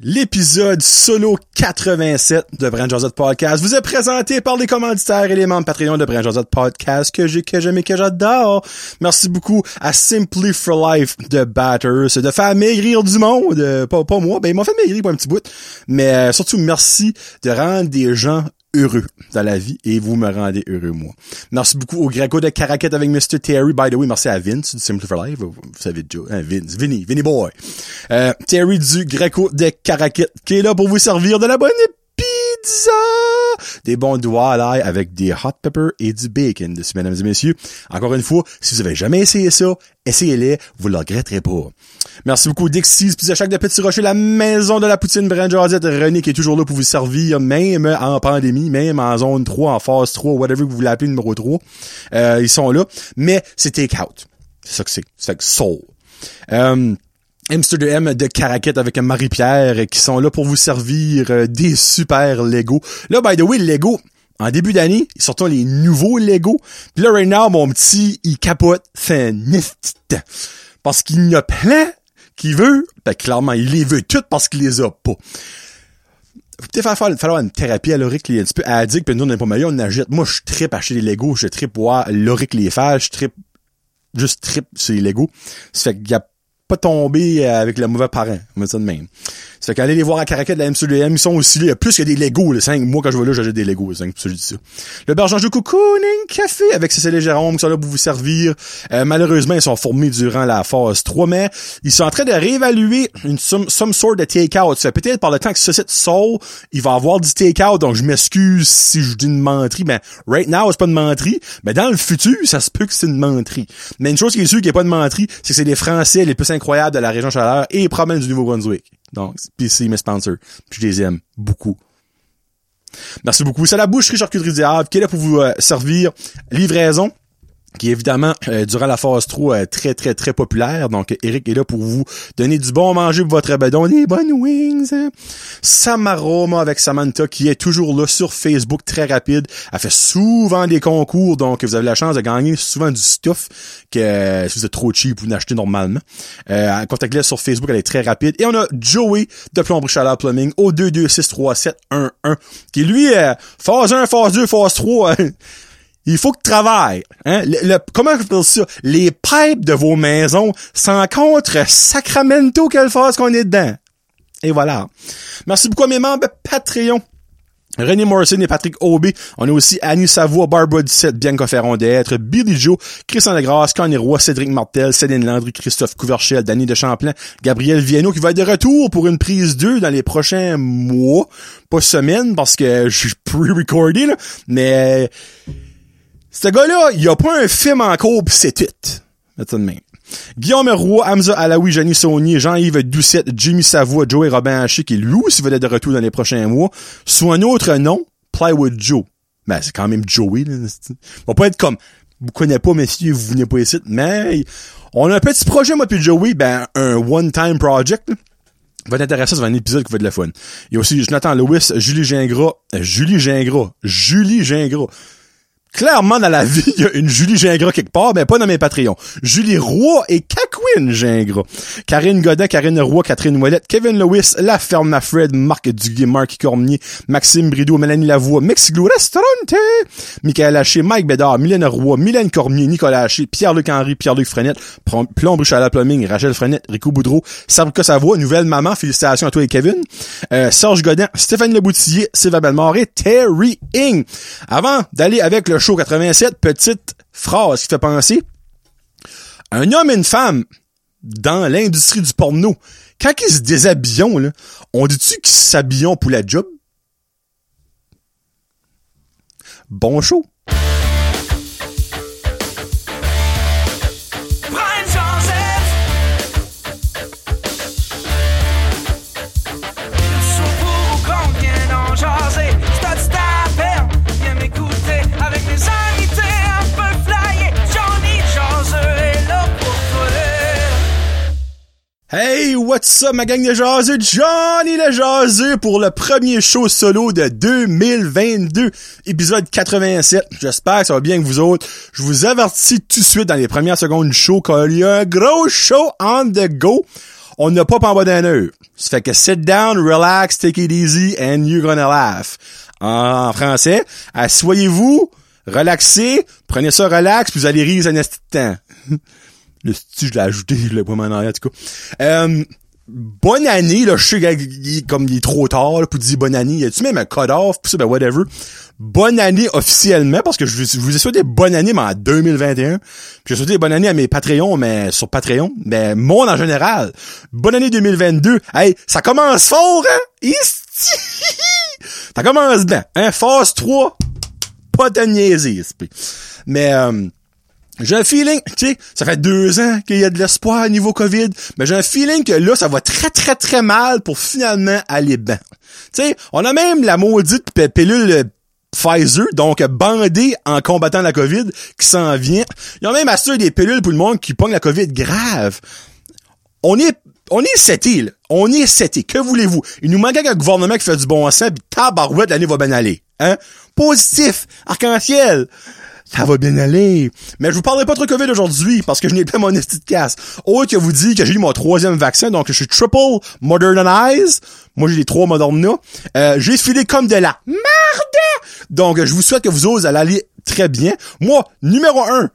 L'épisode solo 87 de Brand Josette Podcast vous est présenté par les commanditaires et les membres Patreon de Brand Josette Podcast que j'ai, que j'aime et que j'adore. Merci beaucoup à Simply for Life de Batters de faire maigrir du monde. Euh, pas, pas moi, ben ils m'ont fait maigrir pour un petit bout. Mais euh, surtout, merci de rendre des gens heureux dans la vie et vous me rendez heureux, moi. Merci beaucoup au Greco de Caracat avec Mr. Terry. By the way, merci à Vince du Simple for Life. Vous, savez déjà, hein, Vince, Vinny, Vinny Boy. Euh, Terry du Greco de Caracat qui est là pour vous servir de la bonne pizza! Des bons doigts à l'ail avec des hot peppers et du bacon dessus, mesdames et messieurs. Encore une fois, si vous avez jamais essayé ça, essayez-les, vous le regretterez pas. Merci beaucoup Dixie's Pizza Shack de Petit Rocher, la maison de la poutine Brand Josette, René qui est toujours là pour vous servir, même en pandémie, même en zone 3, en phase 3, whatever que vous voulez appeler numéro 3. Euh, ils sont là, mais c'est take-out. C'est ça que c'est. C'est que soul. Euh, Hamster de Caraquette avec Marie-Pierre qui sont là pour vous servir euh, des super Lego. Là, by the way, le Lego, en début d'année, surtout les nouveaux Lego. Puis là, right now, mon petit, il capote, fait Parce qu'il y en a plein qu'il veut. Ben, clairement, il les veut toutes parce qu'il les a pas. Peut-être falloir, falloir une thérapie à l'oric, un petit peu addict, puis nous, on n'est pas meilleur, on achète. Moi, je tripe acheter des Lego, je tripe voir l'oric les faire, je tripe, juste trip sur les Lego. Ça fait qu'il y a pas tomber avec le mauvais parent. On met ça de même. Fait qu'aller les voir à Caracat de la MCDM, ils sont aussi là. Il y a plus que des Legos, les cinq. Moi, quand je vais là, j'achète des Legos, cinq, ça, je dis ça. Le bergeron de Cocooning Café avec Cécile et Jérôme qui sont là pour vous servir. Euh, malheureusement, ils sont formés durant la phase 3, mais ils sont en train de réévaluer une some, some sort de take-out. Peut-être par le temps que ce site sort, il va avoir du take-out, donc je m'excuse si je dis une menterie. Ben, right now, c'est pas une menterie. Mais dans le futur, ça se peut que c'est une menterie. Mais une chose qui est sûre qu'il n'y a pas de menterie, c'est que c'est les Français les plus incroyables de la région chaleur et probablement du Nouveau-Brunswick. Donc, PC, mes sponsors. Puis je les aime beaucoup. Merci beaucoup. C'est la boucherie charcuterie diable qui est là pour vous euh, servir livraison qui évidemment euh, durant la phase 3 euh, très très très populaire. Donc Eric est là pour vous donner du bon manger pour votre bedon, des bonnes wings. Samaroma avec Samantha qui est toujours là sur Facebook très rapide. Elle fait souvent des concours donc vous avez la chance de gagner souvent du stuff que si vous êtes trop cheap vous n'achetez normalement. Euh, contactez-la sur Facebook, elle est très rapide et on a Joey de Plomberie Chaleur Plumbing au 2263711 qui lui euh, phase 1, phase 2, phase 3 il faut que tu travailles. Hein? Le, comment je peux ça? Les pipes de vos maisons contre Sacramento quelle phase qu'on est dedans. Et voilà. Merci beaucoup à mes membres Patreon. René Morrison et Patrick Aubé. On a aussi Annie Savoie, Barbara Dissette, Bianca Ferron d'être, Billy Joe, Christian Legrasse, Connie Roy, Cédric Martel, Céline Landry, Christophe Couverchel, Danny de Champlain, Gabriel Viano qui va être de retour pour une prise 2 dans les prochains mois. Pas semaines parce que je suis pre-recordé, là. Mais ce gars-là, il a pas un film encore pis c'est tout. de même. Guillaume Roy, Hamza Alaoui, Jenny Saunier, Jean-Yves Doucette, Jimmy Savoie, Joey Robin Haché, qui lui aussi être de retour dans les prochains mois, soit un autre nom, Plywood Joe. Ben, c'est quand même Joey, là. va pas être comme, vous connaissez pas, messieurs, vous venez pas ici, mais on a un petit projet, moi puis Joey, ben, un one-time project, va être intéressant, un épisode qui va être de la fun. Il y a aussi Jonathan Lewis, Julie Gingras, euh, Julie Gingras, Julie Gingras, clairement dans la vie, il y a une Julie Gingras quelque part, mais pas dans mes Patreons. Julie Roy et Kakwin Gingras. Karine Godin, Karine Roy, Catherine Ouellette, Kevin Lewis, La Ferme Fred, Marc Duguay, Marc Cormier, Maxime Brideau, Mélanie Lavoie, Mexiglou Restaurante, Michael Haché, Mike Bédard, Mylène Roy, Mylène Cormier, Nicolas Haché, Pierre-Luc Henry, Pierre-Luc Frenette, Plomb la Plumbing, Rachel Frenette, Rico Boudreau, Sabrika Savoie, Nouvelle Maman, félicitations à toi et Kevin, euh, Serge Godin, Stéphane Leboutillier, Sylvain Bellemare et Terry Ing. Avant d'aller avec le show 87, petite phrase qui fait penser. Un homme et une femme dans l'industrie du porno, quand ils se déshabillent, là, on dit-tu qu'ils s'habillent pour la job? Bon show! Hey, what's up ma gang de jaseux? Johnny le jaseux pour le premier show solo de 2022, épisode 87. J'espère que ça va bien avec vous autres. Je vous avertis tout de suite dans les premières secondes du show qu'il y a un gros show on the go. on n'a pas en bas d'un heure. Ça fait que sit down, relax, take it easy, and you're gonna laugh. En français, asseyez-vous, relaxez, prenez ça relax, puis vous allez rire un instant. Le style, je l'ai ajouté, je l'ai pas en arrière, en tout. Euh, bonne année, là, je sais comme il est trop tard, là, pour dire bonne année. Y a-tu même un cut-off, pis ça, ben whatever. Bonne année officiellement, parce que je, vous ai souhaité bonne année, mais en 2021. Puis j'ai souhaité bonne année à mes Patreons, mais sur Patreon. Mais monde en général. Bonne année 2022. Hey, ça commence fort, hein? ça commence bien. Hein? Phase 3. Pas de niaiser, Mais, euh, j'ai un feeling, tu sais, ça fait deux ans qu'il y a de l'espoir au niveau COVID, mais j'ai un feeling que là, ça va très, très, très mal pour finalement aller bien. Tu sais, on a même la maudite pilule Pfizer, donc bandée en combattant la COVID, qui s'en vient. Ils ont même assuré des pilules pour le monde qui pogne la COVID grave. On est on est là. On est seté. Que voulez-vous? Il nous manque un gouvernement qui fait du bon sens, pis tabarouette, l'année va bien aller. Hein? Positif. Arc-en-ciel ça va bien aller. Mais je vous parlerai pas trop COVID aujourd'hui parce que je n'ai pas mon esti de casse. Autre que vous dit que j'ai eu mon troisième vaccin, donc je suis triple modernized. Moi, j'ai les trois Moderna. Euh, j'ai filé comme de la merde. Donc, je vous souhaite que vous osez aller très bien. Moi, numéro un,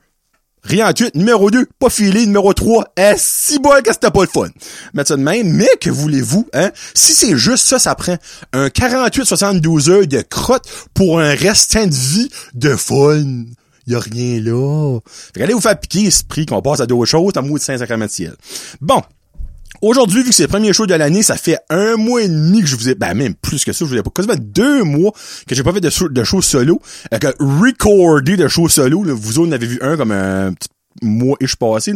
Rien en tweet. Numéro 2, pas filé. Numéro 3, est si bon que c'était pas le fun. Mettre ça de même. Mais que voulez-vous, hein? Si c'est juste ça, ça prend un 48-72 heures de crotte pour un restant de vie de fun y a rien là. Fait allez vous faire piquer esprit qu'on passe à d'autres choses, en mot de Saint-Sacrement ciel. Bon. Aujourd'hui, vu que c'est le premier show de l'année, ça fait un mois et demi que je vous ai, ben même plus que ça, je vous ai pas, quasiment deux mois que j'ai pas fait de show, de show solo, euh, que recordé de show solo, là, vous en avez vu un comme un petit mois et je passé,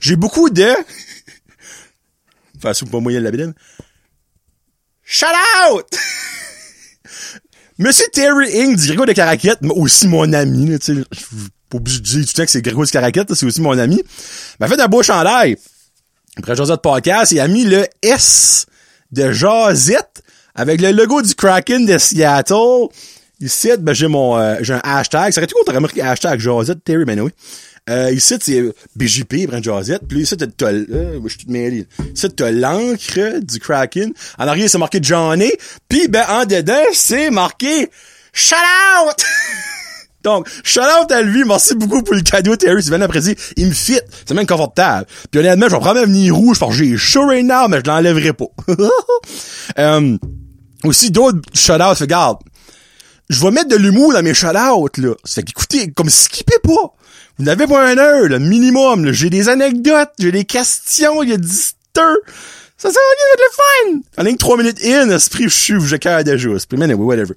J'ai beaucoup de, enfin, c'est pas moyen de la bidine. Shout out! Monsieur Terry Ing du Grégo de Caraquette, aussi mon ami, tu sais, pas obligé de dire tout le temps que c'est Grégo de Caraquette, c'est aussi mon ami, m'a fait un beau chandail. Après Josette Podcast, il a mis le S de Josette avec le logo du Kraken de Seattle. Ici, ben, j'ai mon, euh, j'ai un hashtag. Ça aurait été cool, t'aurais marqué hashtag Josette Terry, ben oui. Euh, ici, c'est BJP, Brent Josette. Puis ici, t'as, euh, je suis tout mêlé. Ici, t'as l'encre du Kraken. En arrière, c'est marqué Johnny. Puis, ben, en dedans, c'est marqué Shout out! Donc, shout out à lui, merci beaucoup pour le cadeau, Terry, c'est bien apprécié. Il me fit, c'est même confortable. Puis honnêtement, je vais prendre venir rouge parce que j'ai chaud right now, mais je l'enlèverai pas. euh, aussi d'autres shout out, regarde. Je vais mettre de l'humour dans mes shout out là. C'est qu'écoutez, comme skippez pas. Vous n'avez pas un heure, le minimum. J'ai des anecdotes, j'ai des questions, il y a. Ça sert à rien de le fun! En ligne 3 minutes in, esprit, je suis, je carre déjà. Esprit, anyway, whatever.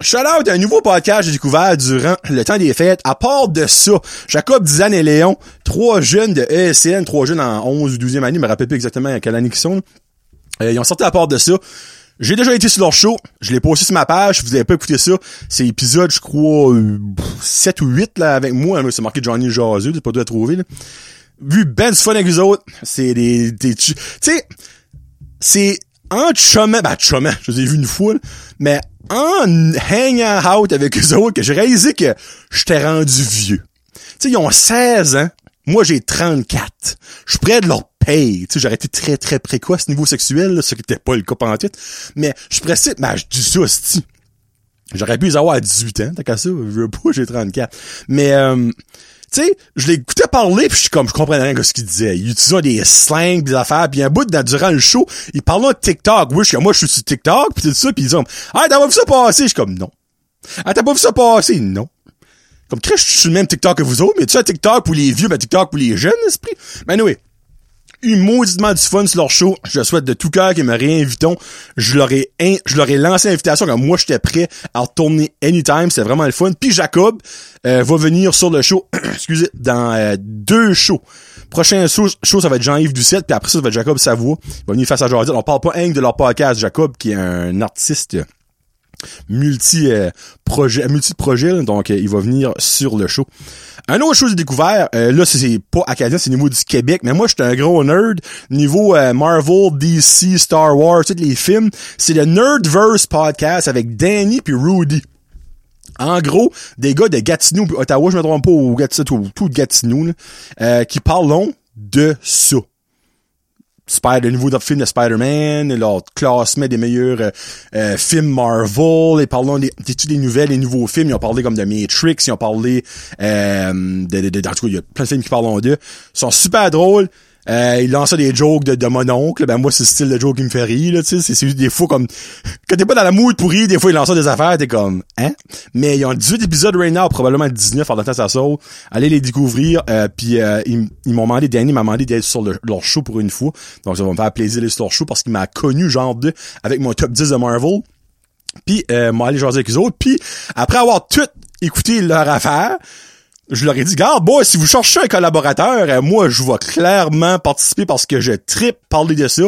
Shout out un nouveau podcast j'ai découvert durant le temps des fêtes. À part de ça, Jacob, Dizan et Léon, trois jeunes de ESN, trois jeunes en 11 ou 12e année, je me rappelle plus exactement à quelle année ils sont. Euh, ils ont sorti à part de ça. J'ai déjà été sur leur show. Je l'ai posté sur ma page. Vous avez pas écouté ça, c'est épisode, je crois, 7 ou 8, là, avec moi. C'est marqué Johnny Jaseux. C'est pas tout à trouver, là. Vu ben fun avec les autres, c'est des, des, tu sais, c'est en chemin, ben, chemin, je les ai vus une fois, mais en hanging out avec eux autres, que j'ai réalisé que j'étais rendu vieux. Tu sais, ils ont 16 ans. Moi, j'ai 34. Je suis près de leur paye. Tu sais, j'aurais été très, très précoce niveau sexuel, ce qui n'était pas le cas pendant tout. Mais je suis pressé, mais je dis ça, aussi. J'aurais pu les avoir à 18 ans, t'as qu'à ça, je veux pas, j'ai 34. Mais, euh, tu sais, je l'écoutais parler pis je suis comme, je comprenais rien de ce qu'il disait. Il utilisait des slangs, des affaires, puis un bout durant le show, il parlait de TikTok. Oui, je suis moi, je suis sur TikTok, pis tout ça, pis ils disent, ah, t'as pas vu ça passer? Je suis comme, non. Ah, t'as pas vu ça passer? Non. Comme, je suis le même TikTok que vous autres, mais tu sais, TikTok pour les vieux, mais TikTok pour les jeunes, esprit. Mais anyway, eu mauditement du fun sur leur show. Je souhaite de tout cœur qu'ils me réinvitent. Je leur ai, je leur ai lancé l'invitation quand moi j'étais prêt à retourner anytime. C'est vraiment le fun. Puis Jacob euh, va venir sur le show, excusez, dans euh, deux shows. Prochain show, ça va être Jean-Yves Doucette, puis après ça, ça va être Jacob Savoie. Il va venir face à Jordi. On parle pas un de leur podcast, Jacob, qui est un artiste multi euh, projet multi projet donc il va venir sur le show un autre chose découvert, euh, là c'est pas acadien, c'est au niveau du Québec, mais moi j'étais un gros nerd niveau euh, Marvel, DC, Star Wars, tous les films. C'est le Nerdverse podcast avec Danny puis Rudy. En gros, des gars de Gatineau Ottawa, je me trompe pas, ou Gatineau, tout, tout Gatineau, euh, qui parlent de ça. Spider, le nouveau film de Spider-Man, leur classement des meilleurs euh, euh, films Marvel, et parlons des, des, des nouvelles, des nouveaux films, ils ont parlé comme de Matrix, ils ont parlé euh, de, de, de, en tout cas, il y a plein de films qui parlent d'eux. Ils sont super drôles. Euh, il lance des jokes de, de mon oncle. Ben moi, c'est le style de joke qui me fait rire, là, tu sais. C'est des fois comme. Quand t'es pas dans la mood pourri, des fois il lance des affaires, t'es comme. Hein? Mais ils ont 18 épisodes right now, probablement 19 en temps ça sort. Allez les découvrir. Euh, puis euh, ils, m'ont demandé, Danny m'a demandé d'être sur leur show pour une fois. Donc ça va me faire plaisir d'aller sur leur show parce qu'il m'a connu genre de avec mon top 10 de Marvel. Puis euh, moi aller jaser avec eux autres. Puis après avoir tout écouté leur affaire, je leur ai dit, garde, boy, si vous cherchez un collaborateur, euh, moi, je vais clairement participer parce que je tripe parler de ça.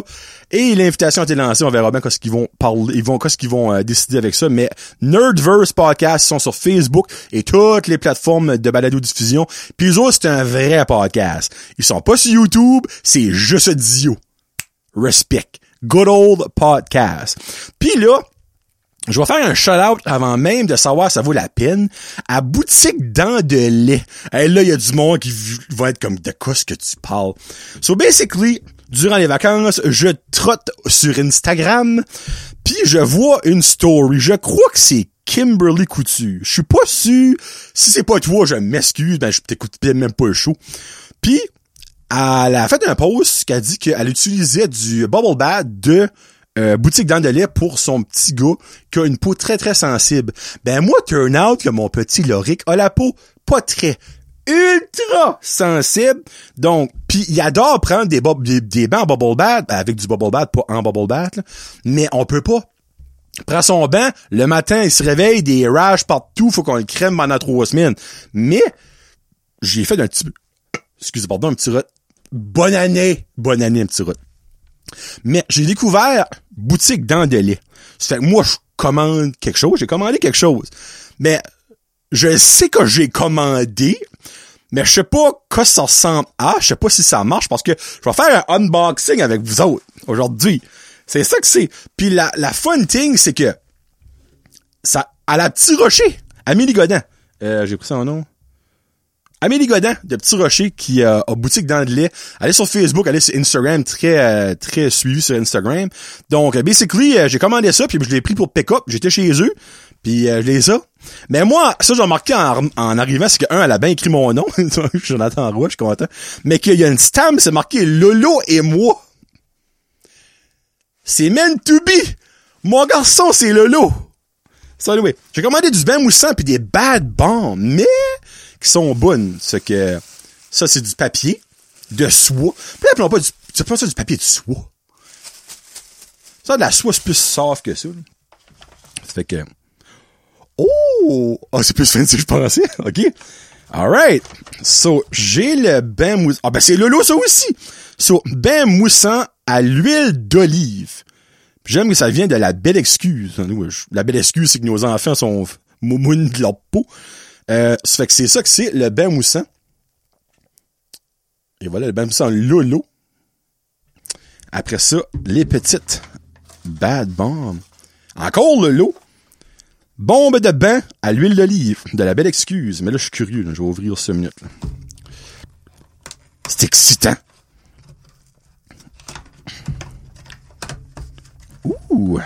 Et l'invitation a été lancée, on verra bien qu'est-ce qu'ils vont parler, ils vont, qu'est-ce qu'ils vont euh, décider avec ça. Mais Nerdverse Podcast sont sur Facebook et toutes les plateformes de balado diffusion. Puis eux c'est un vrai podcast. Ils sont pas sur YouTube, c'est juste Dio. Respect. Good old podcast. Puis là, je vais faire un shout-out avant même de savoir si ça vaut la peine à Boutique Dents de lait. Et là, il y a du monde qui va être comme, de quoi ce que tu parles? So, basically, durant les vacances, je trotte sur Instagram, puis je vois une story. Je crois que c'est Kimberly Couture. Je suis pas sûr. Si c'est pas toi, je m'excuse, ben je t'écoute même pas le show. Puis, elle a fait un post a dit qu'elle utilisait du Bubble Bath de euh, boutique lait pour son petit gars qui a une peau très très sensible. Ben moi, turn out que mon petit Loric a la peau pas très ultra sensible. Donc, puis il adore prendre des, bains en bubble bath, ben, avec du bubble bath, pas en bubble bath, mais on peut pas. prend son bain, le matin, il se réveille, des rages partout, faut qu'on le crème pendant trois semaines. Mais, j'ai fait un petit... Excusez, pardon, un petit rot. Bonne année! Bonne année, un petit rot. Mais j'ai découvert boutique dans délai. Ça fait que moi, je commande quelque chose, j'ai commandé quelque chose. Mais je sais que j'ai commandé, mais je sais pas quoi ça ressemble à, je sais pas si ça marche parce que je vais faire un unboxing avec vous autres aujourd'hui. C'est ça que c'est. Puis la, la fun thing, c'est que ça, à la petit rocher, Amélie Godin, euh, j'ai pris son nom. Amélie Godin de Petit Rocher qui euh, a boutique dans le lait. Allez sur Facebook, allez sur Instagram, très euh, très suivi sur Instagram. Donc basically, euh, j'ai commandé ça puis je l'ai pris pour pick-up. J'étais chez eux. Puis je l'ai ça. Mais moi, ça j'ai remarqué en, en arrivant, c'est que un, elle a bien écrit mon nom. Jonathan Roy, je suis content. Mais qu'il y a une stamp, c'est marqué Lolo et moi. C'est meant to be. Mon garçon, c'est Lolo. Ça, anyway, j'ai commandé du bain moussant puis des bad bombs, mais qui sont bonnes. Ce que ça, c'est du papier de soie. Puis appelons pas du, c'est ça du papier de soie. Ça, de la soie, c'est plus soft que ça. Ça fait que, oh, oh c'est plus fancy que je pensais. OK. Alright. So, j'ai le bain moussant. Ah, ben, c'est Lolo, ça aussi. So, bain moussant à l'huile d'olive. J'aime que ça vient de la belle excuse. La belle excuse, c'est que nos enfants sont moumounes de leur peau. Euh, ça fait que c'est ça que c'est le bain moussant. Et voilà, le bain moussant Lolo. Après ça, les petites Bad Bomb. Encore le lot. Bombe de bain à l'huile d'olive. De la belle excuse. Mais là, je suis curieux. Je vais ouvrir ce minute. C'est excitant. Ouh.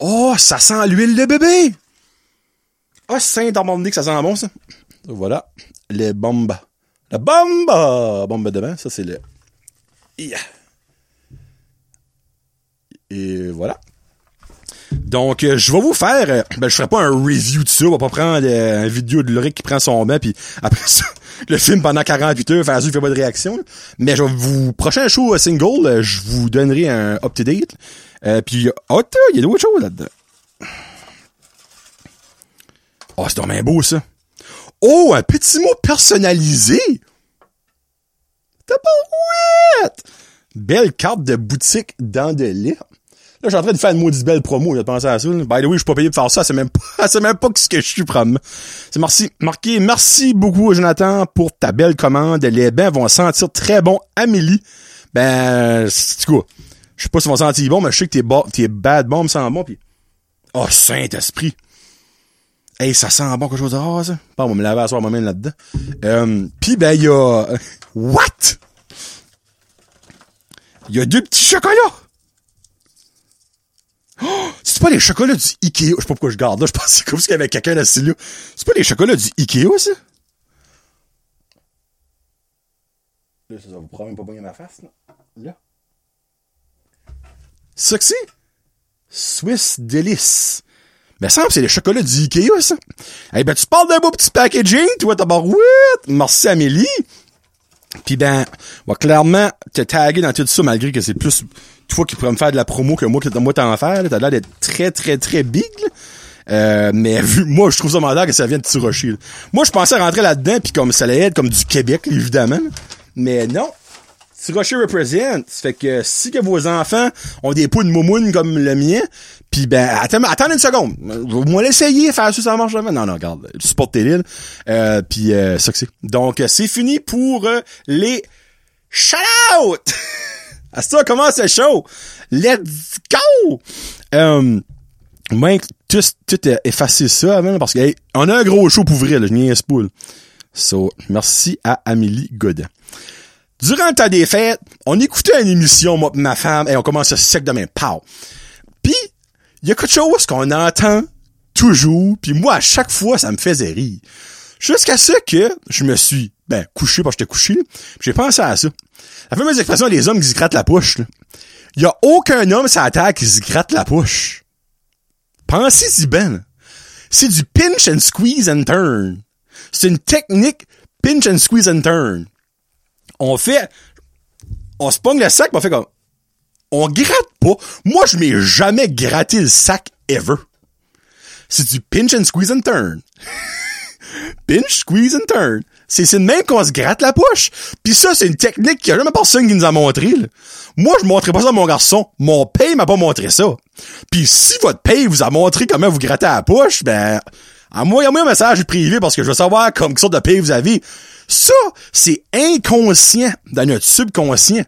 Oh, ça sent l'huile de bébé. Ah, saint que ça sent bon, ça. Voilà. Les bombes. La bombe! Bombe de bain, ça, c'est le... Et voilà. Donc, euh, je vais vous faire... Euh, ben, je ferai pas un review de ça. On va pas prendre euh, une vidéo de Loric qui prend son bain, puis après ça, le film pendant 48 heures, faire il fait pas de réaction. Mais je vais vous... Prochain show single, je vous donnerai un up-to-date. puis, oh, il y a d'autres choses là-dedans. Oh, c'est dommage beau, ça. Oh, un petit mot personnalisé. T'as pas ouais! Belle carte de boutique dans de lait. Là, je suis en train de faire une maudite belle promo, de penser à ça. By the way, je suis pas payé pour faire ça, c'est même pas, c'est même pas ce que je suis, probablement. C'est merci, marqué, merci beaucoup, Jonathan, pour ta belle commande. Les bains vont sentir très bon. Amélie, ben, c'est quoi? Je sais pas si vont sentir bon, mais je sais que tes, tes bad bombs sentent bon, pis, oh, Saint-Esprit. Hey, ça sent bon quelque chose de rare, ça. Pas, on va me laver à soir moi-même là-dedans. Euh, Pis ben, il y a... What? il y a deux petits chocolats. Oh, c'est pas les chocolats du Ikea. Je sais pas pourquoi je garde là. Je pensais comme s'il y avait quelqu'un assis là. C'est pas les chocolats du Ikea, ça? Là, ça va vous probablement pas bien ma face, là. Là. C'est? Swiss Delice. Mais ça, c'est les chocolats du Ikea, ça. Eh ben, tu parles d'un beau petit packaging, toi, tabarouette. Merci, Amélie. Puis ben, va clairement te taguer dans tout ça, malgré que c'est plus toi qui pourrais me faire de la promo que moi, que moi t'en faire. T'as l'air d'être très, très, très big. Euh, mais vu, moi, je trouve ça malade que ça vienne de Tirocher. Moi, je pensais rentrer là-dedans, puis comme ça allait être comme du Québec, évidemment. Mais non, Rocher represent. Fait que si que vos enfants ont des poules de moumoune comme le mien, puis ben attends, une seconde. Moi l'essayer, faire ça, ça marche jamais. Non, non, regarde, tu supportes tes villes. Euh, puis euh, ça que c'est. Donc c'est fini pour euh, les shout-out! à ça commence le show. Let's go! Euh, moi, tout, tout effacer ça parce qu'on on a un gros show pour ouvrir, là, je niaise pas. So, merci à Amélie Godin. Durant le temps des fêtes, on écoutait une émission, moi et ma femme, et on commence sec de main, pow. Puis, il y a quelque chose qu'on entend toujours, puis moi, à chaque fois, ça me faisait rire. Jusqu'à ce que je me suis, ben, couché parce que j'étais couché, j'ai pensé à ça. La fameuse expression des hommes qui se grattent la poche, Il y a aucun homme sur la terre qui se gratte la poche. Pensez-y ben. C'est du pinch and squeeze and turn. C'est une technique pinch and squeeze and turn on fait, on se le sac, on fait comme, on gratte pas. Moi, je m'ai jamais gratté le sac ever. C'est du pinch and squeeze and turn. pinch, squeeze and turn. C'est le même qu'on se gratte la poche. Puis ça, c'est une technique qu'il y a jamais personne qui nous a montré. Moi, je montrais pas ça à mon garçon. Mon paye m'a pas montré ça. Puis si votre paye vous a montré comment vous grattez la poche, ben, envoyez-moi un message privé parce que je veux savoir comme sorte de paye vous avez. Ça, c'est inconscient dans notre subconscient.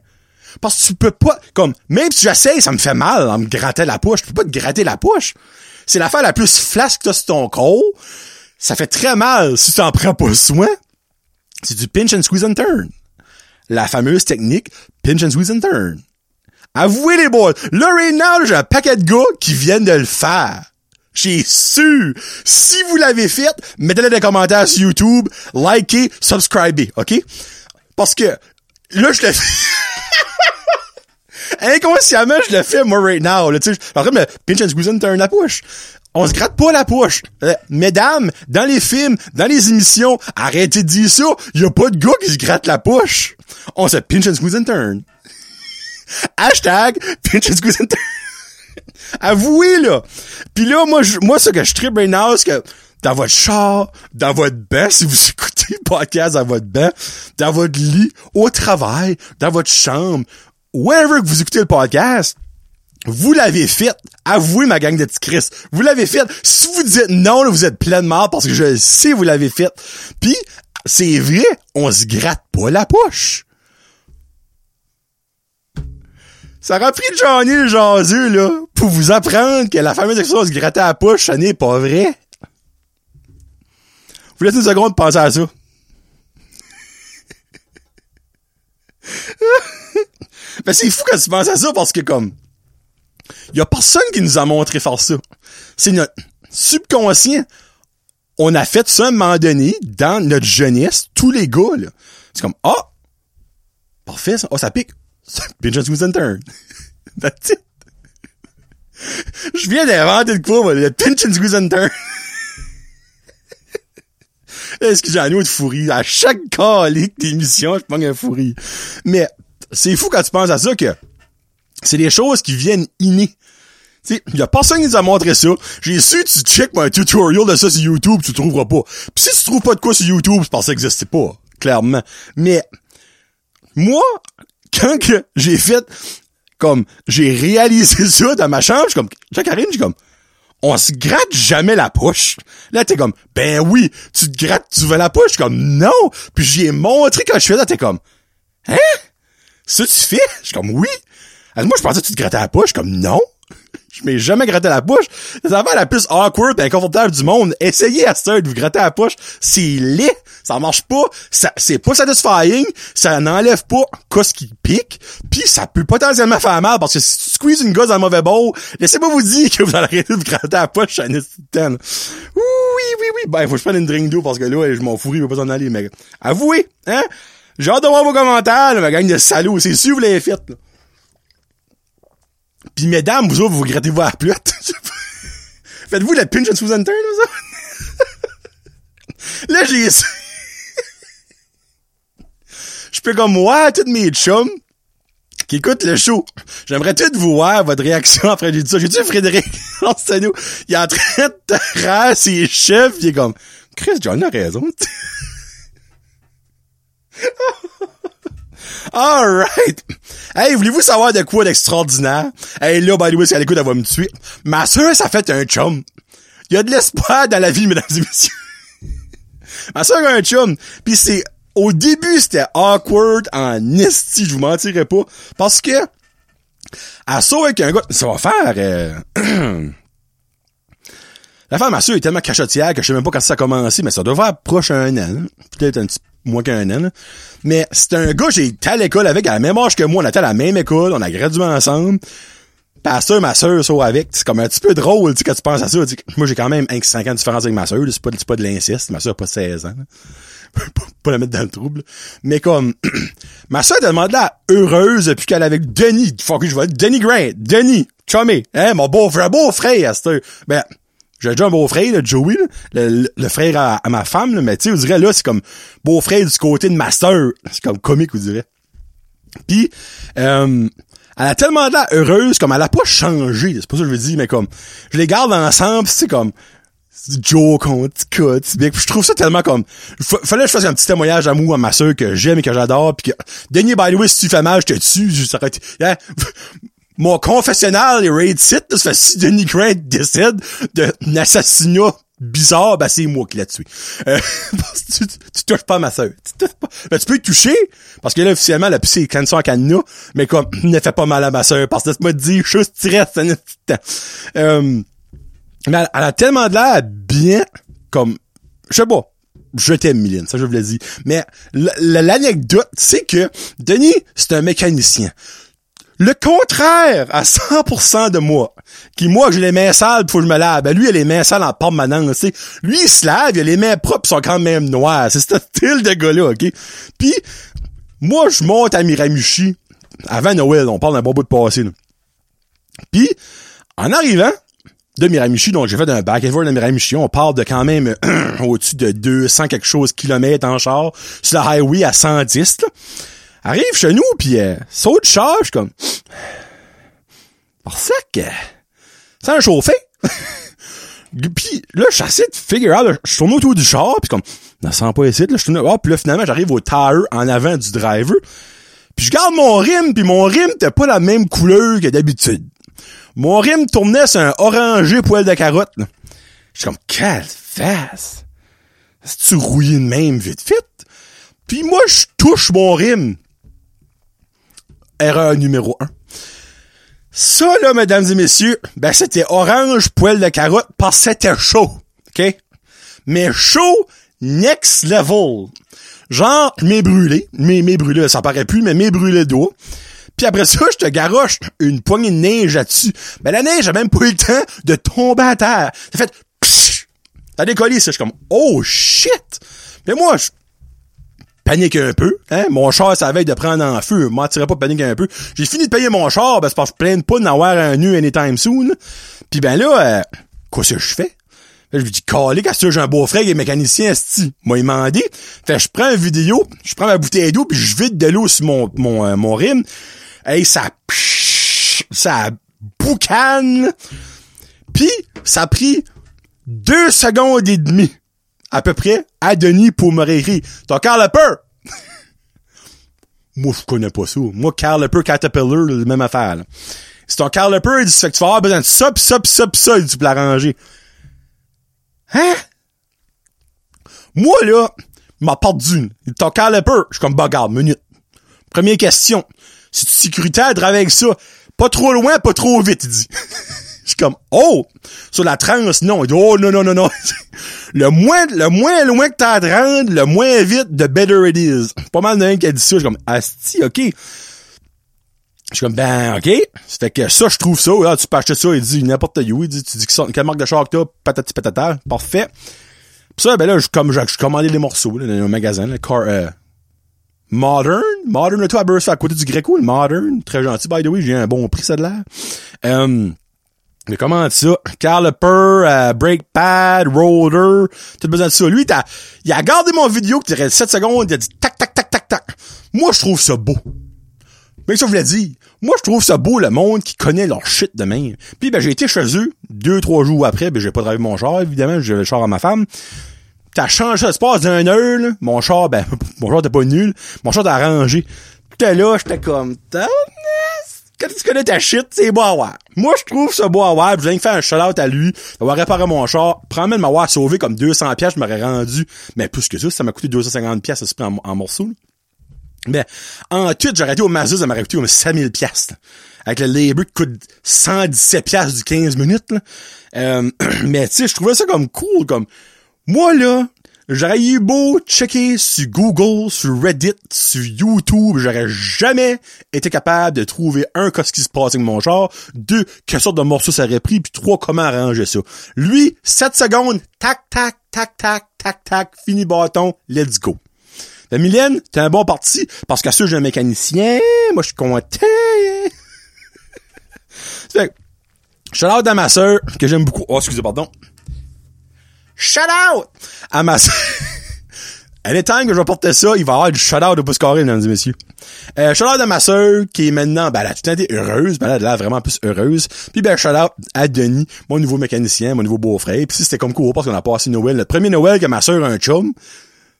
Parce que tu peux pas, comme, même si j'essaye, ça me fait mal en me gratter la poche. Je peux pas te gratter la poche. C'est l'affaire la plus flasque que t'as sur ton corps. Ça fait très mal si tu t'en prends pas soin. C'est du pinch and squeeze and turn. La fameuse technique pinch and squeeze and turn. Avouez les boys, là, right j'ai un paquet de gars qui viennent de le faire. J'ai su. Si vous l'avez fait, mettez-le dans les commentaires sur YouTube, likez, subscribez, OK? Parce que là, je le fais. Inconsciemment, je le fais, moi, right now. Là, tu sais, en me pinch and squeeze and turn la poche. On se gratte pas la poche. Euh, mesdames, dans les films, dans les émissions, arrêtez de dire ça. Y a pas de gars qui se gratte la poche. On se pinch and squeeze and turn. Hashtag pinch and squeeze and turn. Avouez, là. Puis là, moi, je, moi, ce que je tripe now, c'est que dans votre char, dans votre bain, si vous écoutez le podcast dans votre bain, dans votre lit, au travail, dans votre chambre, wherever que vous écoutez le podcast, vous l'avez fait. Avouez, ma gang de petits Chris. Vous l'avez fait. Si vous dites non, là, vous êtes plein de mort parce que je sais vous l'avez fait. Puis, c'est vrai, on se gratte pas la poche. Ça aura pris Johnny le jaseux, là, pour vous apprendre que la fameuse expression se gratter à la poche, ça n'est pas vrai. Vous laissez une seconde penser à ça. ben, c'est fou quand tu penses à ça parce que, comme, y a personne qui nous a montré faire ça. C'est notre subconscient. On a fait ça à un moment donné, dans notre jeunesse, tous les gars, là. C'est comme, ah! parfait, ça. Oh, ça pique. Squeeze and turn. That's it. Je viens d'inventer de quoi, le squeeze and turn. Est-ce que j'ai un autre fourri? À chaque calique d'émission, je prends un fourri. Mais, c'est fou quand tu penses à ça que c'est des choses qui viennent innées. Tu y a personne qui nous a montré ça. J'ai su, tu check un tutorial de ça sur YouTube, tu trouveras pas. Pis si tu trouves pas de quoi sur YouTube, c'est parce que ça existait pas. Clairement. Mais, moi, quand que j'ai fait, comme, j'ai réalisé ça dans ma chambre, comme, Jacques-Karine, je comme, on se gratte jamais la poche. Là, t'es comme, ben oui, tu te grattes, tu veux la poche? Comme, non. Puis j'ai montré quand je fais ça, t'es comme, hein? Ça tu fais? Je suis comme, oui. Alors, moi, je pensais que tu te grattais la poche. Comme, non. Je m'ai jamais gratté la poche. C'est la la plus awkward et inconfortable du monde. Essayez à ça de vous gratter la poche. C'est laid. Ça marche pas, ça, c'est pas satisfying, ça n'enlève pas ce qui pique, puis ça peut potentiellement faire mal, parce que si tu squeezes une gosse dans le mauvais bol, laissez-moi vous dire que vous allez arrêter de vous gratter à la poche à Oui, oui, oui, ben, faut que je prenne une drink d'eau, parce que là, je m'en fous, il va pas s'en aller, mais avouez, hein, j'ai hâte de voir vos commentaires, là, ma gang de salauds, c'est sûr vous l'avez fait, là. Pis mesdames, vous autres, vous grattez-vous à la pluette. Faites-vous la pinch and Susan Turn, vous autres? Là, j'ai... Je peux comme voir toutes mes chums qui écoutent le show. J'aimerais tout vous voir votre réaction après j'ai dit ça. J'ai dit Frédéric nous il est en train de taire ses chefs, il est comme Chris John a raison. Alright. Hey, voulez-vous savoir de quoi d'extraordinaire? Hey, là, by the way, si elle écoute, elle va me tuer. Ma soeur, ça fait un chum. Il y a de l'espoir dans la vie, mesdames et messieurs. Ma soeur a un chum. Puis c'est, au début, c'était awkward en esti, je vous mentirais pas. Parce que, elle sort avec un gars, ça va faire, euh... La femme, soeur, est tellement cachotière que je sais même pas quand ça a commencé, mais ça doit faire proche un an. Peut-être un petit moins qu'un an. Mais c'est un gars, j'ai été à l'école avec, à la même âge que moi, on était à la même école, on a gradué ensemble. Pis soeur, ma soeur, ça avec. C'est comme un petit peu drôle, tu quand tu penses à ça. moi, j'ai quand même 5 ans de différence avec ma soeur. C'est pas, pas de l'inceste. Ma soeur a pas 16 ans. pas la mettre dans le trouble. Mais comme, ma soeur demandé là heureuse depuis qu'elle avait Denis. Faut que je vois. Denis Grant. Denis. Chummy. Hein, mon beau-frère, beau-frère, c'est Ben, j'ai déjà un beau-frère, là, Joey, le, frère à, ma femme, mais tu sais, on dirait là, c'est comme beau-frère du côté de ma sœur. C'est comme comique, vous dirait. Puis, euh, elle a tellement l'air heureuse, comme elle a pas changé, c'est pas ça que je veux dire, mais comme, je les garde ensemble, c'est comme, Joe contre cut, je trouve ça tellement comme, fallait que je fasse un petit témoignage d'amour à ma sœur que j'aime et que j'adore, puis que, dernier by si tu fais mal, je te tue, je serais, hein? mon confessionnal est raid site, si Denis Grant décède d'un assassinat bizarre, ben c'est moi qui l'ai tué. Euh, tu, tu, touches pas ma soeur. Tu touches pas. Ben, tu peux y toucher, parce que là, officiellement, la puce est cancer à canna, mais comme, ne fait pas mal à ma soeur, parce que tu m'as dit, juste tirette, ça temps. Euh, mais elle, a tellement de l'air bien, comme, je sais pas, je t'aime, Mylène, ça je vous l'ai dit. Mais l'anecdote, c'est que Denis, c'est un mécanicien. Le contraire à 100% de moi. Qui, moi, j'ai les mains sales, faut que je me lave. Ben, lui, il a les mains sales en permanence, tu. Lui, il se lave, il a les mains propres, sont quand même noires. C'est ce style de gars-là, OK? Puis, moi, je monte à Miramichi avant Noël. On parle d'un bon bout de passé. Puis, en arrivant de Miramichi, donc j'ai fait un back and forth de Miramichi, on parle de quand même au-dessus de 200 quelque chose kilomètres en char sur la highway à 110, là arrive chez nous, puis euh, saute charge comme... Parce que... C'est un chauffé. puis là, j'essaie de figure out, je tourne autour du char, puis comme... Ne sent pas ici, là, je tourne... Oh, puis là, finalement, j'arrive au tire en avant du driver. Puis je garde mon rime, puis mon rime t'es pas la même couleur que d'habitude. Mon rime tournait sur un orangé poil de carotte. Je suis comme, quelle face! C'est-tu rouillé de même vite vite? Puis moi, je touche mon rime erreur numéro un. Ça, là, mesdames et messieurs, ben, c'était orange poil de carotte parce que c'était chaud. OK? Mais chaud, next level. Genre, mes brûlés. Mes, mes brûlés, ça paraît plus, mais mes brûlés d'eau. Puis après ça, je te garoche une poignée de neige là-dessus. Mais la neige a même pas eu le temps de tomber à terre. Ça fait T'as décollé, ça. Je suis comme, oh shit! Mais moi, je panique un peu. Hein? Mon char, ça avait de prendre en feu. Moi, tirais pas panique un peu. J'ai fini de payer mon char, ben, c'est parce que je plains pas d'avoir un nu anytime soon. Puis ben là, euh, quoi que je fais? je lui dis, calé, qu'est-ce que j'ai un beau-frère qui est mécanicien, sti. Moi, il m'a dit. Fait je prends une vidéo, je prends ma bouteille d'eau, puis je vide de l'eau sur mon, mon, euh, mon rime. Hey, ça, ça boucane. Puis, ça a pris deux secondes et demie à peu près à Denis pour me rire. T'as Carl Lepper! Moi, je connais pas ça. Moi, Carl Lepper, Caterpillar, la même affaire. C'est ton Carl Lepper, il dit, que tu vas avoir besoin de ça, pis ça, pis ça, pis ça, il dit, pour l'arranger. Hein? Moi, là, m'a perdu. Ton Carl Lepper, je suis comme, garde, minute. Première question. C'est sécuritaire de travailler avec ça? Pas trop loin, pas trop vite, il dit. Je suis comme, oh! Sur la transe, non. Il dit, oh, non, non, non, non. le moins, le moins loin que t'as à te rendre, le moins vite, the better it is. Pas mal de qui a dit ça. Je suis comme, asti, ok. Je suis comme, ben, ok. Fait que ça, je trouve ça. Là, tu peux acheter ça. Il dit, n'importe où. Il dit, tu dis que quelle marque de char que t'as? Patati patata. Parfait. Pis ça, ben là, je, comme, je, commandé les morceaux, là, dans un magasin, le car, euh, Modern? Modern, toi, à à côté du Greco, le Modern. Très gentil, by the way. J'ai un bon prix, ça de l'air. Euh, mais comment ça? Caliper, euh, brake pad, roller, tout besoin de ça. Lui, t'as, il a gardé mon vidéo qui dirait 7 secondes, il a dit tac, tac, tac, tac, tac. Moi, je trouve ça beau. Mais ça, je voulais dire. Moi, je trouve ça beau, le monde qui connaît leur shit de même. Puis, ben, j'ai été chez eux, deux, trois jours après, ben, j'ai pas travaillé mon char, évidemment, j'ai le char à ma femme. T'as changé l'espace d'un heure, là. Mon char, ben, mon char t'es pas nul. Mon char t'a arrangé. T'es là, j'étais comme, quand tu connais ta shit, c'est beau à. Moi, je trouve ça beau à voir. Je viens de faire un shout-out à lui, d'avoir réparé mon char. De m'avoir sauvé comme 200 pièces, je m'aurais rendu. Mais plus que ça, ça m'a coûté 250 pièces, ça en, en morceaux. Mais, en tout, j'aurais été au Mazda, ça m'aurait coûté comme 5000 pièces. Avec le labor qui coûte 117 pièces du 15 minutes, là. Euh, mais tu sais, je trouvais ça comme cool, comme, moi, là, j'aurais eu beau checker sur Google, sur Reddit, sur YouTube, j'aurais jamais été capable de trouver un, qu'est-ce qui se passe avec mon char, deux, quelle sorte de morceau ça aurait pris, puis trois, comment arranger ça. Lui, 7 secondes, tac, tac, tac, tac, tac, tac, fini bâton, let's go. La Mylène, t'es un bon parti, parce qu'à ça, j'ai un mécanicien, moi, je suis content. fait shout out à ma sœur, que j'aime beaucoup. Oh, excusez, pardon. Shout out à ma Anytime que je vais porter ça, il va y avoir du shout-out au pouce carré, mesdames et messieurs. Euh, shout-out à ma soeur, qui est maintenant, ben, elle a tout été heureuse, ben, elle a vraiment plus heureuse. Puis, ben, shout-out à Denis, mon nouveau mécanicien, mon nouveau beau-frère. Puis, c'était comme cool, parce qu'on a passé Noël. Le premier Noël que ma soeur a un chum,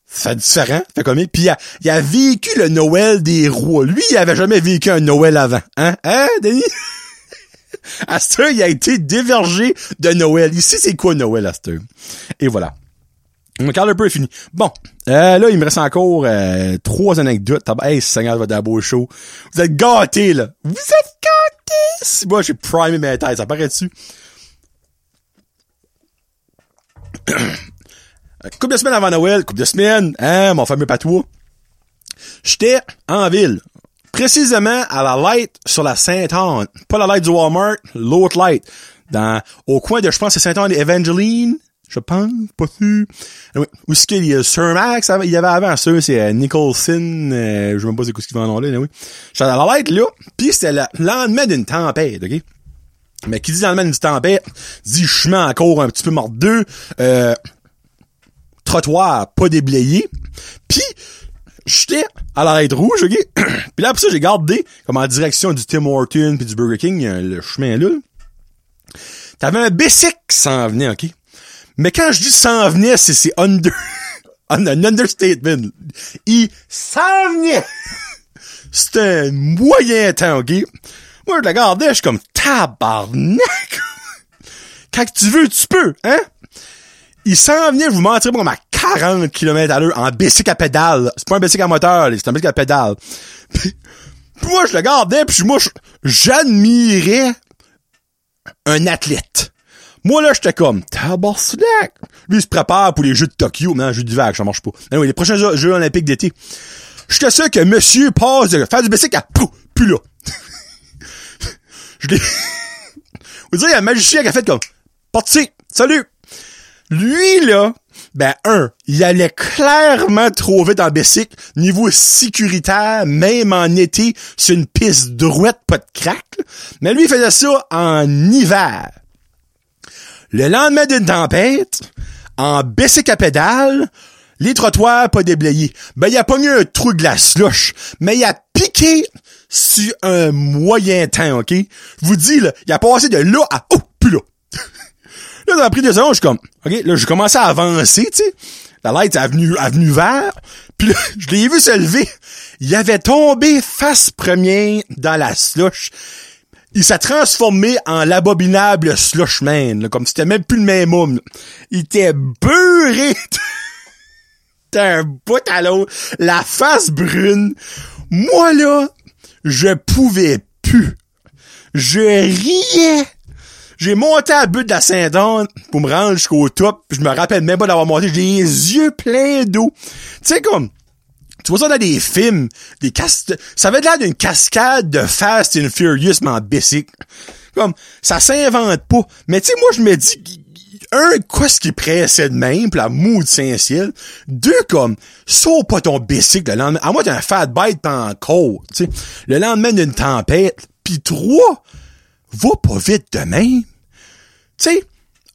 fait différent, fait comme Puis, il a, il a vécu le Noël des rois. Lui, il avait jamais vécu un Noël avant. Hein? Hein, Denis? Astor, il a été dévergé de Noël. Ici, c'est quoi Noël, Astor? Et voilà. Mon peu est fini. Bon, euh, là, il me reste encore euh, trois anecdotes. Hey, Seigneur, votre beau show. Vous êtes gâtés, là. Vous êtes gâtés! Moi, j'ai primé mes têtes, ça paraît dessus. couple de semaines avant Noël, couple de semaines, hein, mon fameux patois. J'étais en ville. Précisément à la light sur la Sainte-Anne. Pas la light du Walmart, l'autre light. Dans, au coin de, je pense, c'est Sainte-Anne Evangeline. Je pense, pas sûr. Où est-ce qu'il y a Sir Max? Il y avait avant ça, c'est euh, Nicholson, euh, je sais même pas c'est quoi ce qu'il va en là, oui. J'étais à la light, là, pis c'était le lendemain d'une tempête, ok? Mais qui dit lendemain d'une tempête, dit chemin encore un petit peu mordeux, euh, trottoir pas déblayé, puis j'étais à l'arrêt rouge, ok? puis là, après ça, j'ai gardé, comme en direction du Tim Horton puis du Burger King, le chemin là. T'avais un Bessic qui s'en venait, ok? Mais quand je dis s'en venait, c'est, c'est under, un understatement. Il s'en venait! C'était un moyen temps, ok? Moi, je le regardais, je suis comme, tabarnak! quand tu veux, tu peux, hein? Il s'en venait, je vous mentirais comme à 40 km à l'heure en bicycle à pédale. C'est pas un bicycle à moteur, c'est un bicycle à pédale. Puis, moi, je le regardais, puis moi, j'admirais un athlète. Moi, là, j'étais comme, tabarnak! Lui, il se prépare pour les Jeux de Tokyo, mais les Jeux d'hiver, ça marche pas. oui, les prochains Jeux, olympiques d'été. J'étais sûr que monsieur passe de faire du bicycle à pou, plus là. je l'ai... Vous dire, il y a un magicien qui a fait comme, parti, salut! Lui, là, ben, un, il allait clairement trop vite en bicycle, niveau sécuritaire, même en été, sur une piste droite, pas de crack. Mais lui, il faisait ça en hiver. Le lendemain d'une tempête, en bicycle à pédale, les trottoirs pas déblayés. Ben, il a pas mis un trou de la slush, mais il a piqué sur un moyen temps, OK? Je vous dis, là, il a passé de là à, oh, plus là. Là, pris deux secondes, comme, OK, là, j'ai commencé à avancer, tu sais. La light est avenue, avenue vert. Puis là, je l'ai vu se lever. Il avait tombé face première dans la slush. Il s'est transformé en l'abominable slushman, là, comme si c'était même plus le même homme. Il était beurré. d'un bout à l'autre. La face brune. Moi, là, je pouvais plus. Je riais J'ai monté à but de la Saint-Anne pour me rendre jusqu'au top. Je me rappelle même pas d'avoir monté. J'ai les yeux pleins d'eau. Tu sais, comme, tu vois ça dans des films, des castes, ça avait l'air d'une cascade de Fast and Furious, mais en bicycle. Comme, ça s'invente pas. Mais tu sais, moi, je me dis, un, quoi ce qui pressait de même, pis la moue de Saint-Ciel. Deux, comme, saute pas ton bicycle le lendemain. À moi, t'as un fat bite pis en côte, tu sais. Le lendemain d'une tempête. Puis trois, va pas vite de même. Tu sais,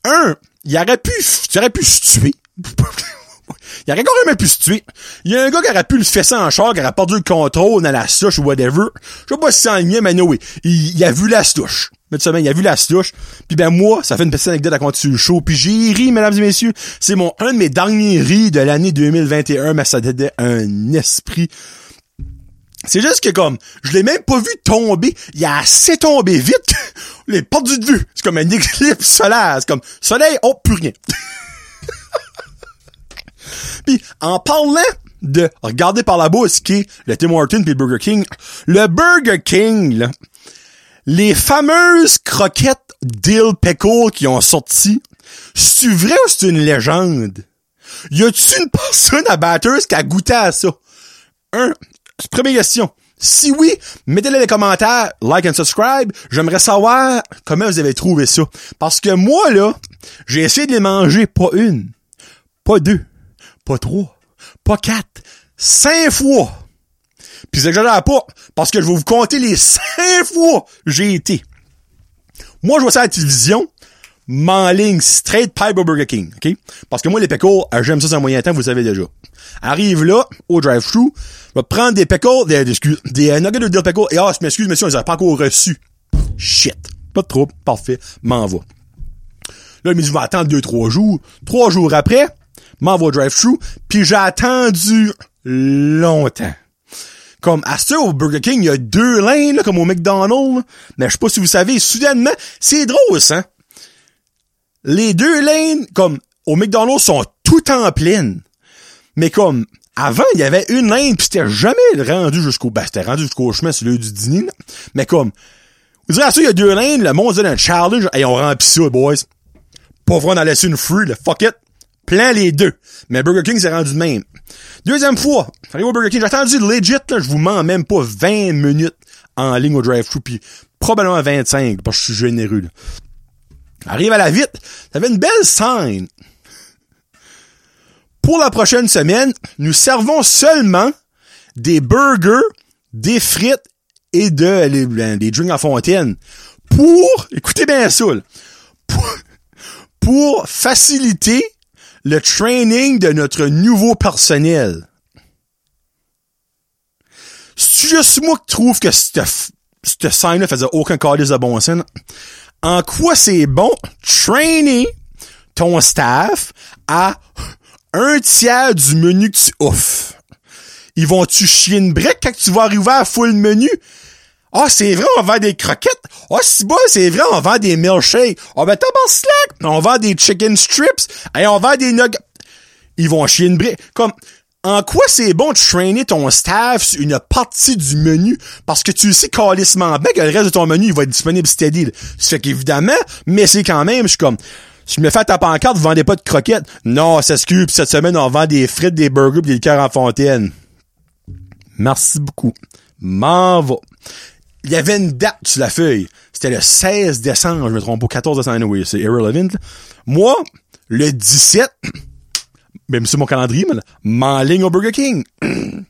un, il aurait pu, il aurait pu se tuer. Il aurait quand même pu se tuer. Il y a un gars qui aurait pu le fesser en char, qui aurait perdu le contrôle dans la souche ou whatever. Je sais pas si c'est en lien, mais oui. Il, il, a vu la souche. Mais semaine, il a vu la souche. Puis ben moi, ça fait une petite anecdote à continuer le show. Puis j'ai ri, mesdames et messieurs. C'est mon un de mes derniers ris de l'année 2021, mais ça était un esprit. C'est juste que comme, je l'ai même pas vu tomber. Il a assez tombé vite. Les perdu de vue. C'est comme un éclipse solaire. C'est comme, soleil, oh, plus rien. Puis en parlant de regarder par la bouche qui est le Tim Horton puis le Burger King, le Burger King, là, les fameuses croquettes Dill Pickle qui ont sorti, c'est vrai ou c'est une légende? Y a-tu une personne à Batters qui a goûté à ça? Un, première question. Si oui, mettez-le dans les commentaires, like and subscribe. J'aimerais savoir comment vous avez trouvé ça. Parce que moi, là, j'ai essayé de les manger pas une, pas deux, pas trois, pas quatre, cinq fois. Puis j'exagère pas, parce que je vais vous compter les cinq fois j'ai été. Moi, je vois ça à la télévision, ligne straight pipe au Burger King, OK? Parce que moi, les pickles, j'aime ça sur un moyen temps, vous savez déjà. Arrive là, au drive-thru, je vais prendre des pickles, des, des, des euh, nuggets de dill pickles, et ah, je m'excuse, monsieur, on les pas encore reçus. Shit. Pas de trouble, parfait, m'en va. Là, il me dit, je vais attendre deux, trois jours. Trois jours après, m'en va au drive-thru, puis j'ai attendu longtemps. Comme à ce au Burger King, il y a deux lignes, comme au McDonald's. Mais je sais pas si vous savez, soudainement, c'est drôle, ça. Les deux lignes, comme au McDonald's, sont tout en pleine. Mais comme avant, il y avait une ligne, puis c'était jamais rendu jusqu'au... Ben, c'était rendu jusqu'au chemin, c'est l'heure du dîner. Mais comme... Vous direz, à ça, il y a deux lignes, le monde dit un challenge, et on remplit ça, boys. Pas vrai, on a laissé une free, le fuck it plein les deux. Mais Burger King s'est rendu de même. Deuxième fois, j'arrive au Burger King, j'ai attendu legit, là, je vous mens même pas 20 minutes en ligne au drive-thru, probablement 25, parce que je suis généreux. Là. Arrive à la vite, t'avais une belle scène. Pour la prochaine semaine, nous servons seulement des burgers, des frites et de, les, des drinks en fontaine. Pour, écoutez bien ça, pour, faciliter le training de notre nouveau personnel. C'est juste moi qui trouve que cette, cette scène-là faisait aucun calice de bon sens. En quoi c'est bon? Trainer ton staff à un tiers du menu que tu offres? Ils vont-tu chier une brique quand tu vas arriver à full menu? Ah, oh, c'est vrai, on vend des croquettes. Ah, oh, c'est bon, c'est vrai, on vend des milkshakes. Ah, oh, ben, t'as bon slack. On vend des chicken strips. Et on vend des nuggets. Ils vont chier une brique. Comme, en quoi c'est bon de trainer ton staff sur une partie du menu? Parce que tu sais calissement bien que le reste de ton menu, il va être disponible steady. Ça fait qu'évidemment, mais c'est quand même, je suis comme, si je me fais ta pancarte, vous vendez pas de croquettes. Non, ce que cette semaine, on vend des frites, des burgers pis des cœurs en fontaine. Merci beaucoup. M'en va il y avait une date sur la feuille. C'était le 16 décembre, je me trompe pas, 14 décembre, oui, c'est irrelevant. Moi, le 17, même sur mon calendrier, m'enligne au Burger King.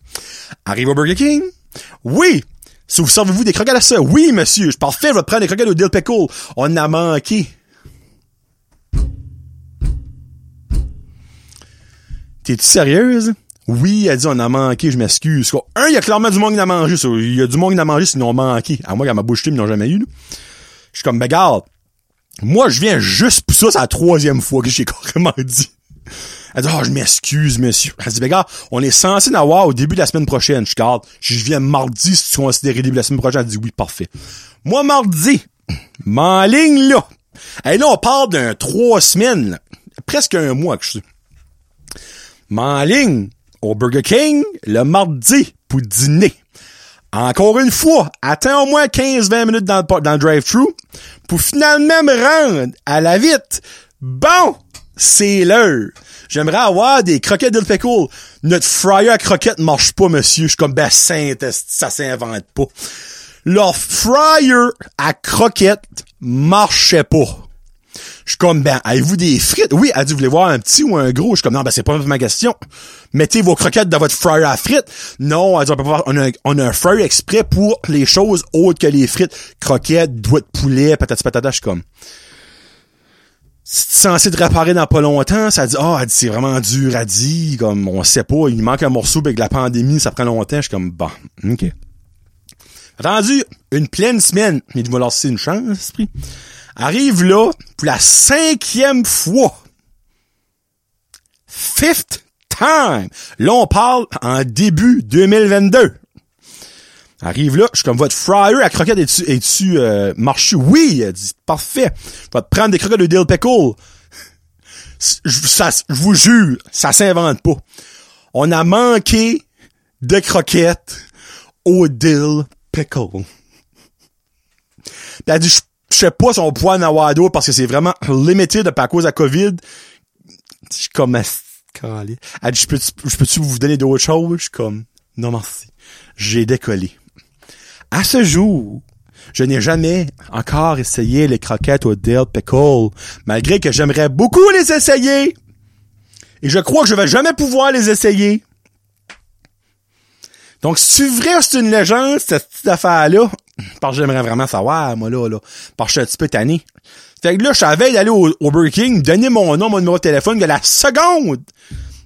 Arrive au Burger King. Oui! Si vous servez-vous des croquettes à ça? Oui, monsieur. Je parfait, je vais prendre des croquettes au dill pickle. On a manqué. T'es-tu sérieuse? Oui, elle dit on a manqué, je m'excuse. Un, il y a clairement du monde qui a mangé. Il y a du monde qui a mangé, sinon manqué. À moi, qu'à ma bouche, ils n'ont jamais eu. Je suis comme, ben garde, moi, je viens juste pour ça, c'est la troisième fois que j'ai carrément dit. Elle dit, oh, je m'excuse, monsieur. Elle dit, ben gars, on est censé l'avoir au début de la semaine prochaine. Je garde, je viens mardi si tu considères début de la semaine prochaine. Elle dit, oui, parfait. Moi, mardi, ligne là. Et là, on parle d'un trois semaines, presque un mois que je suis. ligne au Burger King le mardi pour dîner. encore une fois, attends au moins 15-20 minutes dans le, dans le drive-thru pour finalement me rendre à la vite. Bon, c'est l'heure. J'aimerais avoir des croquettes de pickle. Notre fryer à croquettes marche pas, monsieur. Je suis comme, ben, ça s'invente pas. Leur fryer à croquettes marchait pas. Je suis comme, ben, avez-vous des frites? Oui, elle dit, vous voulez voir un petit ou un gros? Je suis comme, non, ben, c'est pas ma question. Mettez vos croquettes dans votre fryer à frites. Non, elle dit, on peut pas on a, on a un fryer exprès pour les choses autres que les frites. Croquettes, doigts de poulet, patates patatas. Je suis comme, c'est censé te réparer dans pas longtemps. Ça dit, ah, oh, c'est vraiment dur à dire. Comme, on sait pas, il manque un morceau, avec la pandémie, ça prend longtemps. Je suis comme, bon, ok. Attendu, une pleine semaine. Mais il va leur une chance, esprit arrive là pour la cinquième fois. Fifth time. Là, on parle en début 2022. Arrive là, je suis comme votre fryer à croquette es-tu es-tu euh, marché? Oui, elle dit parfait. Vais te prendre des croquettes de dill pickle. Je, ça, je vous jure, ça s'invente pas. On a manqué de croquettes au dill pickle. Elle dit, je sais pas si on pourrait en avoir parce que c'est vraiment pas à cause de la COVID. Je suis comme, elle dit, je peux, je peux-tu vous donner d'autres choses? Je suis comme, non merci. J'ai décollé. À ce jour, je n'ai jamais encore essayé les croquettes au dill pickle, malgré que j'aimerais beaucoup les essayer. Et je crois que je vais jamais pouvoir les essayer. Donc, c'est vrai c'est une légende, cette petite affaire-là, parce que j'aimerais vraiment savoir, moi, là, là. Parce que je suis un petit peu tanné. Fait que là, je savais d'aller au, au Burger King, donner mon nom, mon numéro de téléphone, que la seconde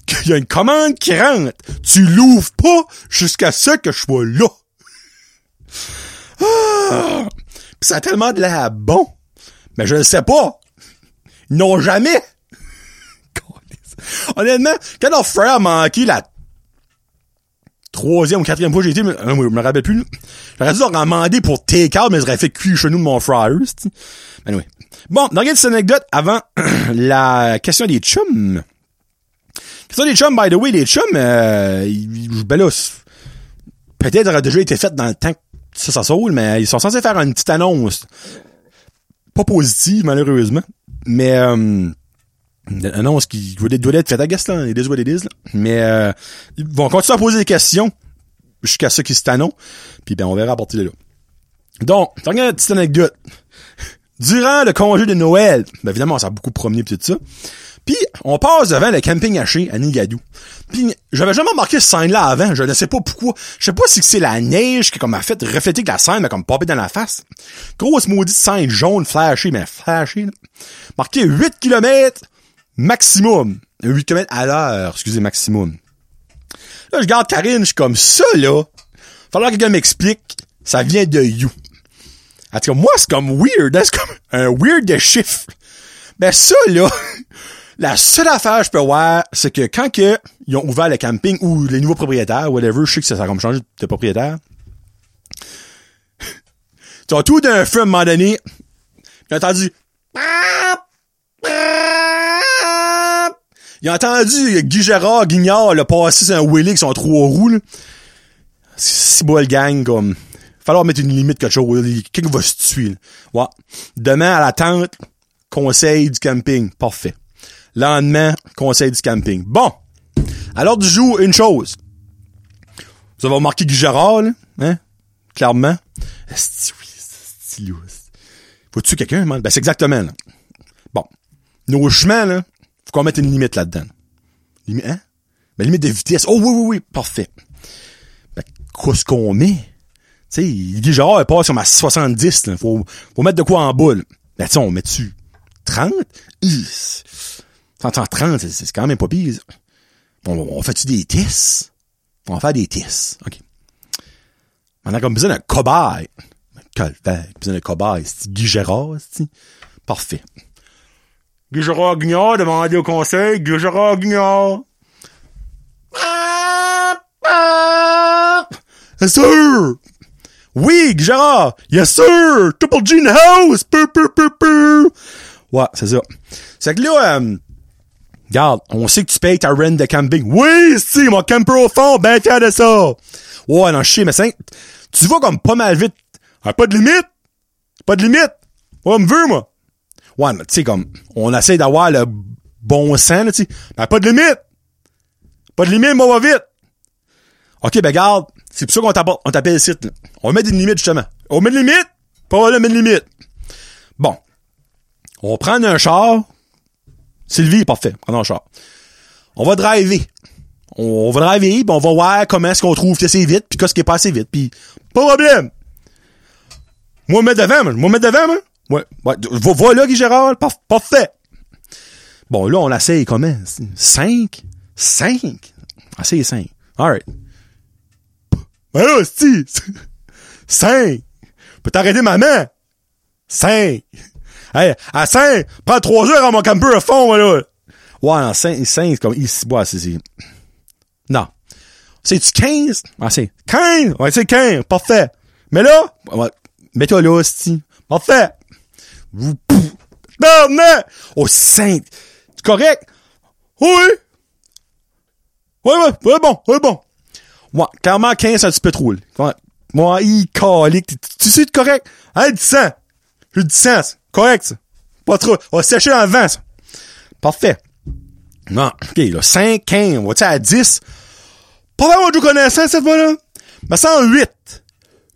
qu'il y a une commande qui rentre, tu l'ouvres pas jusqu'à ce que je sois là. Ah! Pis ça a tellement de l'air bon. Mais je ne sais pas. Ils n'ont jamais. Honnêtement, quand notre frère a manqué la troisième ou quatrième fois j'ai été, je me rappelle plus. J'aurais dû leur demander pour take-out, mais j'aurais fait cuire chez nous de mon fryer, Ben oui. Bon, dans cette anecdote, avant la question des chums. Question des chums, by the way, les chums, euh, ben là, peut-être aurait déjà été fait dans le temps ça, ça saoule, mais ils sont censés faire une petite annonce. Pas positive, malheureusement. Mais, euh, une annonce qui doit être faite à guess, là. It is what là. Mais, euh, ils vont continuer à poser des questions jusqu'à ce qu'ils se tannent. Puis ben, on verra à partir de là. Donc, regarde une petite anecdote. Durant le congé de Noël, ben évidemment, ça a beaucoup promené pis tout ça. Puis on passe devant le camping haché à Nigadou. Puis j'avais jamais remarqué ce scène-là avant, je ne sais pas pourquoi. Je sais pas si c'est la neige qui comme a fait refléter que la scène m'a comme popé dans la face. Grosse maudite scène jaune flashée, mais flashée. Marqué 8 km maximum. 8 km à l'heure, excusez, maximum. Là, je garde Karine, je suis comme ça, là. Falloir que quelqu'un m'explique. Ça vient de you. En tout cas, moi, c'est comme weird. C'est comme un weird de chiffre. Ben, ça, là, la seule affaire que je peux voir, c'est que quand que ils ont ouvert le camping ou les nouveaux propriétaires, whatever, je sais que ça, ça a comme changé de propriétaire. tu as tout d'un feu à un moment donné. J'ai entendu il a entendu Guy Gérard, Guignard, le passer sur un Willy qui sont trois roues, là. C'est beau le gang, comme. Falloir mettre une limite quelque chose. Quelqu'un va se tuer. Ouais. Demain, à la tente, conseil du camping. Parfait. Lendemain, conseil du camping. Bon. Alors, du jour, une chose. Vous avez remarqué Guy Gérard, là, hein? Clairement. Faut-tu quelqu'un, man? Ben, c'est exactement, là. Bon. Nos chemins, là, faut qu'on mette une limite là-dedans. Limite, hein? Ben, limite de vitesse. Oh, oui, oui, oui, parfait. Ben, qu'est-ce qu'on met? Tu sais, dit genre, elle passe sur ma 70, là. Faut, faut mettre de quoi en boule. Ben, tu on met dessus 30? 30, c'est quand même pas pire. On, on fait-tu des tests? On va faire des tests. OK. On a comme besoin d'un cobaye. besoin d'un cobaye. C'est Guy Gérard, Parfait. Guy Gérard Guignard demandé au conseil. Guy Gérard Guignard. Yes, sir! Oui, Guy Gérard! Yes, sir! Triple G in the house! Pur. Ouais, c'est ça. C'est que là, euh, regarde, on sait que tu payes ta rent de camping. Oui, si, mon camper au fond, ben fier de ça. Ouais, non, sais, mais c'est, Tu vas comme pas mal vite. Ah, pas de limite. Pas de limite. Ouais, me veux, moi. Ouais, mais tu sais, comme, on essaie d'avoir le bon sens, là, tu sais. Mais pas de limite. Pas de limite, moi, va vite. OK, ben, garde. C'est pour ça qu'on t'appelle, on t'appelle le site, là. On met des limites, justement. On met des limites? Pas voilà, met des limites. Bon. On prend un char. Sylvie parfait. Prenons un char. On va driver. On va driver, pis on va voir comment est-ce qu'on trouve que c'est vite, puis qu'est-ce qui est pas assez vite, puis pas de problème. Moi, me mettre devant, moi. Moi, mettre devant, moi. Ouais. ouais. Voilà, Guy Gérard. Parf- Parfait. Bon, là, on l'essaye comment? Cinq? Cinq? Essaye cinq. Alright. Ben là, si. Cinq. Peut t'arrêter maman? Cinq. Hey, à cinq, prends trois heures à mon camper à fond, là. Ouais, en cinq, cinq, c'est comme ici. Ouais, c'est, c'est. Non. C'est-tu 15? Ah, c'est 15! Ouais, c'est 15. Parfait. Mais là, mets-toi là, sti. Parfait. Non, non! Oh, 5. C'est correct? Oui! Ouais, ouais, ouais, bon, ouais, bon. Ouais, clairement, 15, c'est un petit peu trop. Moi, il calique. Tu- sais, c'est correct? Hein, 10 cents. J'ai 10 cents. c'est Correct, ça. Pas trop. On va sécher dans le vent, ça. Parfait. Non, OK, là, 5, 15, on va-tu à 10? Pas vraiment de connaissance, cette fois-là. Mais ça, en 8.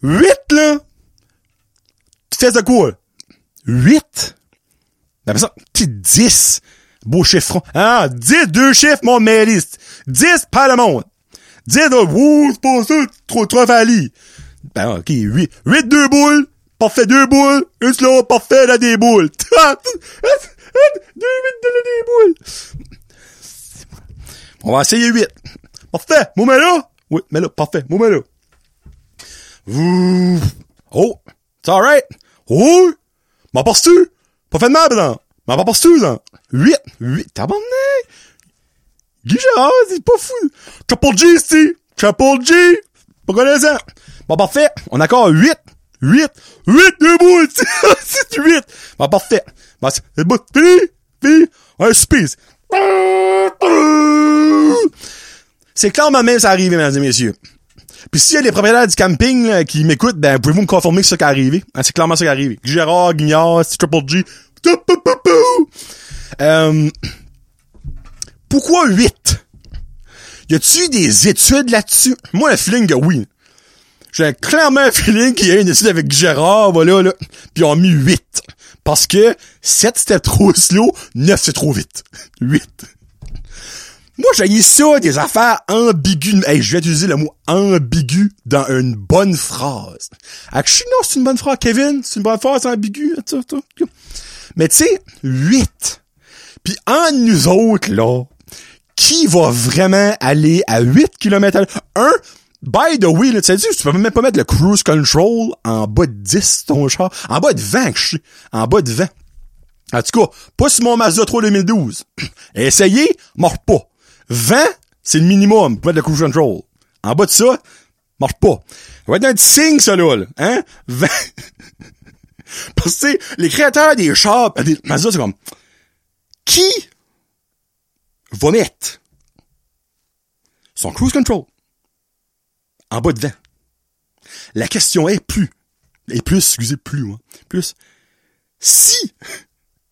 8, là. Tu de quoi, là? 8? Après ça, tu 10. Beau chiffron. Ah, 10, deux chiffres, mon mailiste. 10, pas le monde. 10, là, ouh, c'est pas ça, trop, trop valide. Ben, ok, 8. 8, deux boules. Parfait, deux boules. Une slow, parfait, là, des boules. deux, 8, là, des boules. On va essayer 8. Parfait. Moi, mais là. Oui, mais là, parfait. Moi, mais là. Oh. C'est alright. Oh. M'en penses-tu? Pas fait de mal, non. M'en pas penses-tu, non? 8. 8. T'as abandonné. Guy Gérard, c'est pas fou. Triple G, c'est. Triple G. Pas connaissant. Bon, parfait. On a encore 8. 8. 8 deux boules. c'est 8. Bon, parfait. Bon, c'est bon. Fini. Fini. Un space. C'est clairement même ça arrivé, mesdames et messieurs. Puis s'il y a des propriétaires du camping qui m'écoutent, ben pouvez-vous me confirmer que c'est ça qui est arrivé? Hein, c'est clairement ça qui est arrivé. Gérard, Guignard, Triple G. Euh, pourquoi 8? Y a-tu des études là-dessus? Moi, un feeling oui. J'ai clairement un feeling qu'il y a une étude avec Gérard, voilà, là. Puis ils ont mis 8. Parce que 7 c'était trop slow, 9 c'est trop vite. 8. Moi, j'ai ça, des affaires ambiguës. Hey, je vais utiliser le mot ambigu dans une bonne phrase. Actually, non, c'est une bonne phrase, Kevin. C'est une bonne phrase ambiguë. Mais tu sais, 8. Puis en nous autres, là, qui va vraiment aller à 8 km à l'heure? Un, by the way, là, tu tu peux même pas mettre le cruise control en bas de 10, ton char. En bas de 20, que je. En bas de 20. En tout cas, pas sur mon Mazda 3 2012. Essayez, marche pas. 20, c'est le minimum pour mettre le cruise control. En bas de ça, marche pas. Ça va être un petit signe, ça, là, là. Hein? 20. Parce que, les créateurs des chars, des Mazda, c'est comme, qui va mettre son cruise control? En bas de 20? La question est plus, et plus, excusez, plus, moi, plus, si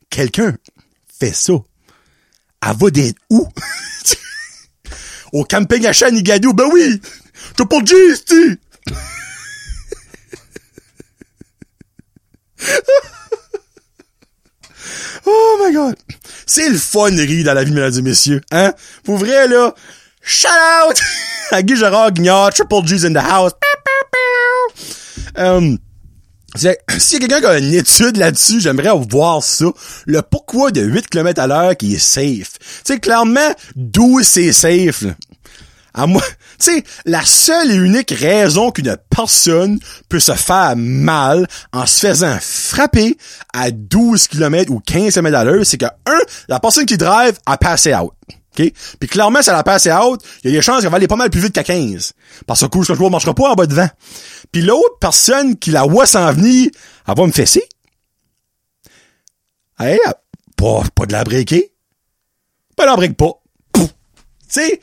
quelqu'un fait ça, elle va d'être où? Au camping à Chanigadou, ben oui! T'as pas de G, c'ti! Oh my god! C'est le fun rire dans la vie, mesdames et messieurs. Hein? Pour vrai, là, shout out à Guy Gérard Guignard, Triple G's in the house. Um, S'il y a quelqu'un qui a une étude là-dessus, j'aimerais voir ça. Le pourquoi de 8 km à l'heure qui est safe. Tu sais, clairement, 12 c'est safe. là? À moi, tu sais, la seule et unique raison qu'une personne peut se faire mal en se faisant frapper à 12 km ou 15 km à l'heure, c'est que, un, la personne qui drive a passé out. OK? Puis clairement, si elle a passé out, il y a des chances qu'elle va aller pas mal plus vite qu'à 15. Parce que le je ne marchera pas en bas de 20. Puis l'autre personne qui la voit s'en venir, elle va me fesser. Hey, elle- pas, pas de la breaker. Ben, elle en break pas. Pouf. sais,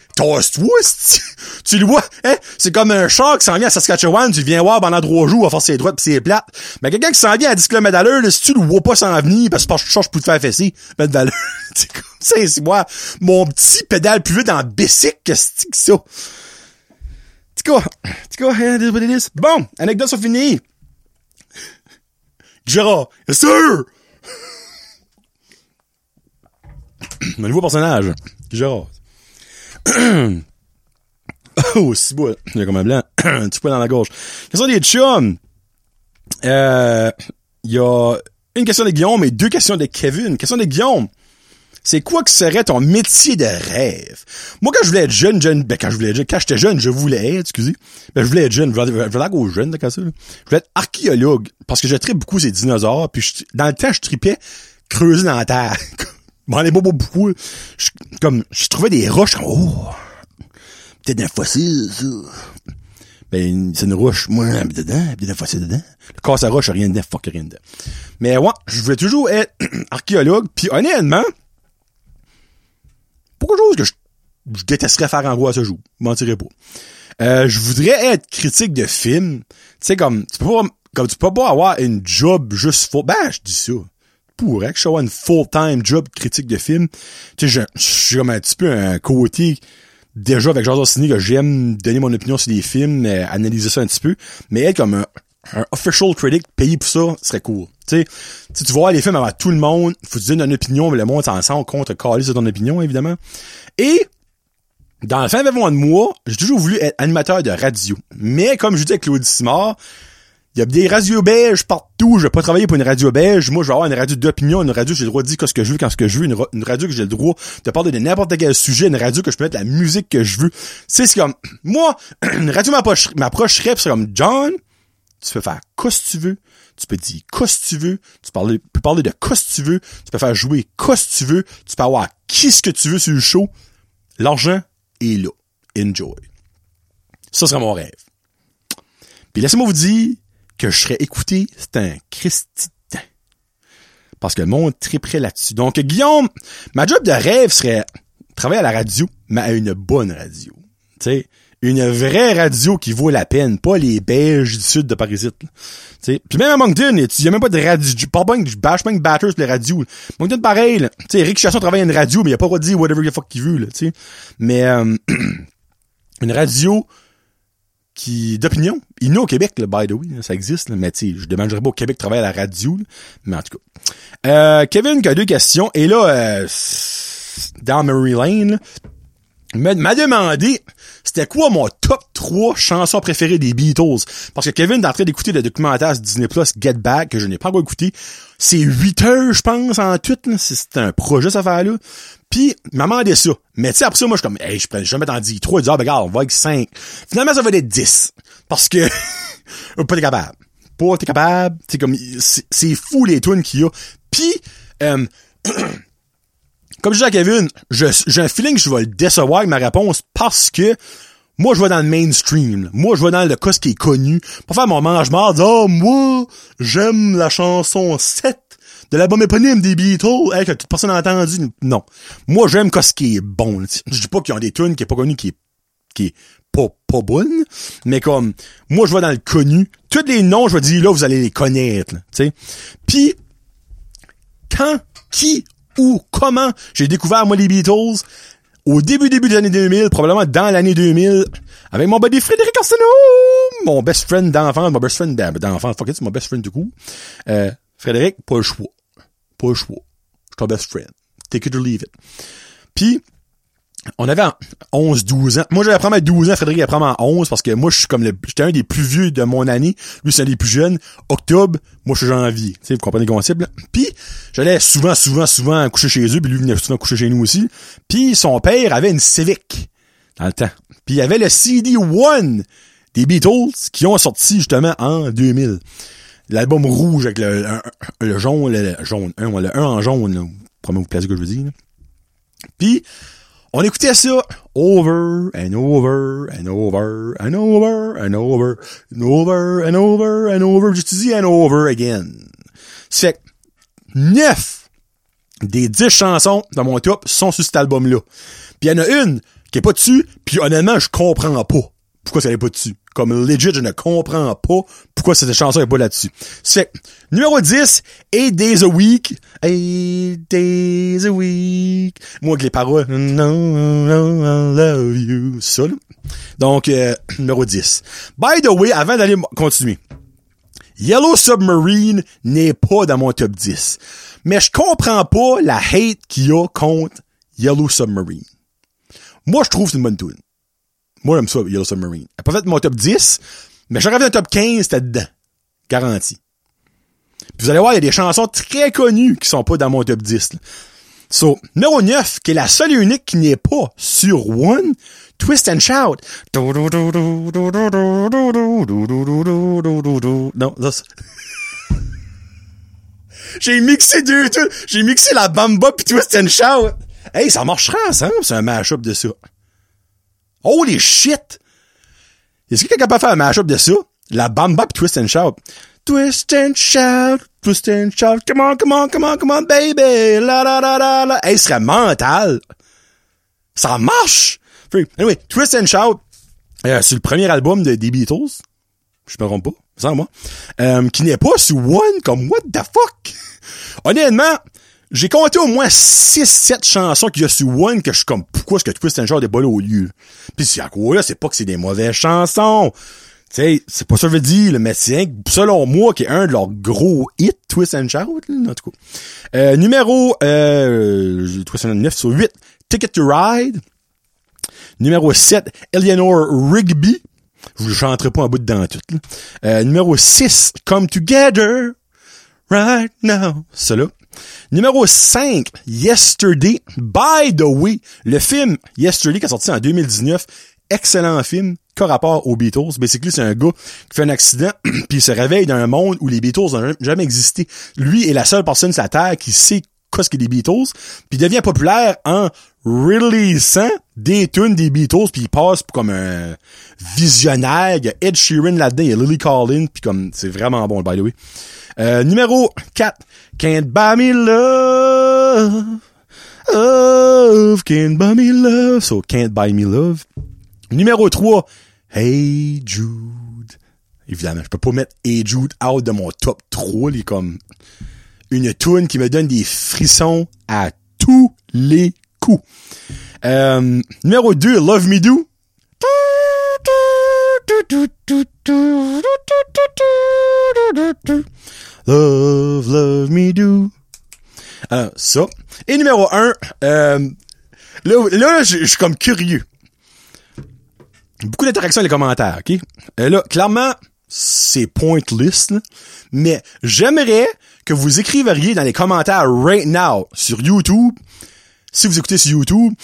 c'ti. tu le vois, hein? C'est comme un chat qui s'en vient à Saskatchewan, tu viens voir pendant trois jours, à force ses droites pis ses plates. Mais quelqu'un qui s'en vient à 10 km à si tu le vois pas s'en venir, parce que je je peux te faire fesser, mettre de l'allure. c'est comme ça, c'est moi, mon petit pédale plus vite dans bicycle, que c'est ça? Petit cas, hein. Bon, anecdote sur fini. Gérard, sir! Un nouveau personnage. Gérard. oh, c'est beau. Il y a comme un blanc. un petit dans la gauche. Question des chums. Euh, il y a une question de Guillaume et deux questions de Kevin. Question de Guillaume. C'est quoi que serait ton métier de rêve? Moi, quand je voulais être jeune, jeune, ben, quand je voulais être jeune, quand j'étais jeune, je voulais, excusez, ben, je voulais être jeune, je voulais, être Je voulais être archéologue, parce que je beaucoup ces dinosaures, puis dans le temps, je tripais creuser dans la terre. Les bobos beaucoup. Je, comme, je trouvais des roches, comme, oh, peut-être un fossile, ça. Ben, c'est une roche, moi, dedans, peut-être un fossile dedans. Le casse à roche, rien dedans, fuck, rien dedans. Mais ouais, je voulais toujours être archéologue, puis honnêtement, pas quelque chose que je, détesterais faire en gros à ce jour. Je mentirais pas. Euh, je voudrais être critique de film. Tu sais, comme, tu peux pas, comme tu peux pas avoir une job juste faux. Ben, je dis ça pourrait que je sois une full-time job critique de film. Tu sais, je suis comme un petit peu un côté déjà avec Georges Ciné que j'aime donner mon opinion sur les films, euh, analyser ça un petit peu, mais être comme un, official critic payé pour ça serait cool. Tu sais, tu vois les films avant tout le monde, faut te donner une opinion, mais le monde s'en contre caler sur ton opinion, évidemment. Et dans le fin de mois, j'ai toujours voulu être animateur de radio. Mais comme je dis avec Claude Simard, il y a des radios belges partout. Je vais pas travailler pour une radio belge. Moi, je vais avoir une radio d'opinion, une radio, j'ai le droit de dire ce que je veux quand ce que je veux, une, radio que j'ai le droit de parler de n'importe quel sujet, une radio que je peux mettre la musique que je veux. C'est ce comme, moi, une radio m'approcherait c'est comme, John, tu peux faire quoi que tu veux. Tu peux dire quoi que tu veux. Tu peux parler de quoi que tu veux. Tu peux faire jouer quoi que tu veux. Tu peux avoir qui ce que tu veux sur le show. L'argent est là. Enjoy. Ça serait mon rêve. Puis laissez-moi vous dire, que je serais écouté, c'est un Christi Parce que le monde triperait là-dessus. Donc, Guillaume, ma job de rêve serait travailler à la radio, mais à une bonne radio. Tu une vraie radio qui vaut la peine, pas les beiges du sud de Paris. Puis même à Moncton, il y a même pas de radio, pas pas de bash batters les radios. Moncton pareil, tu sais Eric Chasson travaille à une radio, mais il a pas le droit de dire whatever the fuck qu'il veut là, tu sais. Mais euh, une radio qui d'opinion. Il est au Québec, là, by the way, ça existe, là, mais tu je demanderais pas au Québec de travailler à la radio, mais en tout cas. Euh, Kevin qui a deux questions, et là, euh, dans Mary Lane, m'a demandé c'était quoi mon top 3 chansons préférées des Beatles? Parce que Kevin est en train d'écouter le documentaire Disney Plus Get Back, que je n'ai pas encore écouté. C'est 8 heures, je pense, en tout. C'est un projet, cette affaire-là. Puis, il m'a demandé ça. Mais tu sais, après ça, moi, je suis comme, hey, je prends jamais en 10, 3, il dit, ah, ben, regarde, on va avec 5. Finalement, ça va être 10. Parce que, pas t'es capable. Pas t'es capable. C'est comme, c'est fou les tunes qu'il y a. Puis, euh, comme je dis à Kevin, j'ai un feeling que je vais le décevoir avec ma réponse parce que moi, je vais dans le mainstream. Moi, je vais dans le cas qui est connu. Pour faire mon mange-marde, oh, moi, j'aime la chanson 7 de l'album éponyme des Beatles, hey, que toute personne n'a entendu. Non. Moi, j'aime ce qui est bon. Je dis pas qu'ils ont des tunes qui est pas connu, qui est, qui est pas, pas bonne, mais comme, moi, je vais dans le connu. Tous les noms, je vais dire, là, vous allez les connaître, tu sais. Puis, quand, qui, où, comment j'ai découvert, moi, les Beatles, au début, début des années 2000, probablement dans l'année 2000, avec mon buddy Frédéric Arsenault, mon best friend d'enfant, mon best friend d'enfant, fuck it, c'est mon best friend du coup. Euh, Frédéric, pas le choix. Pas le choix. Je suis ton best friend. Take it or leave it. Puis, on avait 11, 12 ans. Moi, j'avais probablement 12 ans, Frédéric avait probablement 11, parce que moi, je suis comme le, j'étais un des plus vieux de mon année. Lui, c'est un des plus jeunes. Octobre, moi, je suis janvier. Tu sais, vous comprenez le concept, là. Puis, j'allais souvent, souvent, souvent coucher chez eux, puis lui venait souvent coucher chez nous aussi. Puis, son père avait une Civic, dans le temps. Puis, il avait le CD One des Beatles, qui ont sorti, justement, en 2000. L'album rouge avec le, le jaune, le, jaune, un, le 1 en jaune, là. Probablement vous plaisez ce que je veux dire, Puis, on écoutait ça over and over and over and over and over and over and over and over, just dit and over again. C'est fait neuf des dix chansons dans mon top sont sur cet album-là. Puis il y en a une qui est pas dessus, puis honnêtement, je comprends pas pourquoi ça n'est pas dessus? Comme legit, je ne comprends pas pourquoi cette chanson est pas là-dessus. C'est numéro 10, Eight Days a Week. Eight Days a Week. Moi avec les paroles. No, no, I love you. Ça. Donc, euh, numéro 10. By the way, avant d'aller continuer. Yellow Submarine n'est pas dans mon top 10. Mais je comprends pas la hate qu'il y a contre Yellow Submarine. Moi, je trouve c'est une bonne tune. Moi, j'aime ça, Yellow Submarine. Elle n'a pas fait mon top 10, mais j'aurais fait un top 15, c'était dedans. Garanti. Puis vous allez voir, il y a des chansons très connues qui sont pas dans mon top 10. Là. So, numéro 9, qui est la seule et unique qui n'est pas sur One, Twist and Shout. Non, ça, J'ai mixé deux, j'ai mixé la Bamba pis Twist and Shout. Hey, ça marchera ensemble, c'est un mashup de ça. Holy shit! Est-ce que quelqu'un peut faire un mashup de ça? La Bamba pis Twist and Shout. Twist and shout, twist and shout, come on, come on, come on, come on, baby, la la la la la. Hey, ce serait mental. Ça marche! Anyway, Twist and Shout, euh, c'est le premier album de, des Beatles. Je me trompe pas, sans moi. Euh, qui n'est pas sur One, comme what the fuck? Honnêtement, j'ai compté au moins 6-7 chansons qu'il y a sur One que je suis comme, pourquoi est-ce que Twist and Shout est pas là au lieu? Pis c'est à quoi là, c'est pas que c'est des mauvaises chansons. Tu sais, c'est pas ça que je veux dire, le médecin, selon moi, qui est un de leurs gros hits, Twist and Shout, là, en tout cas. Euh, numéro, euh, Twist and 9 sur 8, Ticket to Ride. Numéro 7, Eleanor Rigby. Je vous chanterai pas un bout dedans tout. Là. Euh, numéro 6, Come Together. Right now. Cela. Numéro 5, Yesterday. By the way, le film Yesterday qui est sorti en 2019, excellent film, rapport aux Beatles. Basically, c'est un gars qui fait un accident puis il se réveille dans un monde où les Beatles n'ont jamais existé. Lui est la seule personne sur la Terre qui sait qu'est-ce qu'est des Beatles, puis devient populaire en releasant des tunes des Beatles, puis il passe comme un visionnaire. Il y a Ed Sheeran là-dedans, il y a Lily Collin, puis comme c'est vraiment bon, by the way. Euh, numéro 4, Can't Buy Me Love. Love, Can't Buy Me Love. So, Can't Buy Me Love. Numéro 3, Hey Jude. Évidemment, je peux pas mettre Hey Jude out de mon top 3, il est comme une tune qui me donne des frissons à tous les coups. Euh, numéro 2, Love Me Do. Love, love me do. Alors, ça. Et numéro 1, euh, là, là je suis comme curieux. Beaucoup d'interactions dans les commentaires, OK? Euh, là, clairement, c'est pointless, là, mais j'aimerais que vous écriviez dans les commentaires right now sur YouTube, si vous écoutez sur YouTube,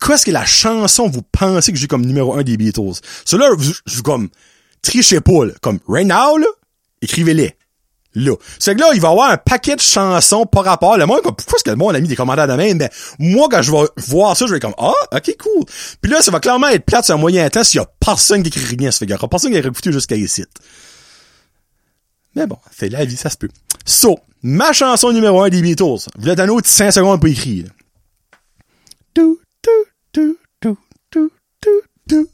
qu'est-ce que la chanson vous pensez que j'ai comme numéro un des Beatles? Cela, je, je comme, trichez pas, là, comme right now, là, écrivez-les. Là. C'est que là, il va avoir un paquet de chansons par rapport. Le monde, pourquoi est-ce que le monde a mis des commentaires de même? Ben, moi, quand je vais voir ça, je vais être comme, ah, ok, cool. Puis là, ça va clairement être plate sur un moyen temps s'il y a personne qui écrit rien. Y aura personne qui a écouté jusqu'à ici. Mais bon, c'est la vie, ça se peut. So, ma chanson numéro un des Beatles. Vous êtes un autre 5 secondes pour écrire. Tout, tout, tout, tout, tout, tout, tout,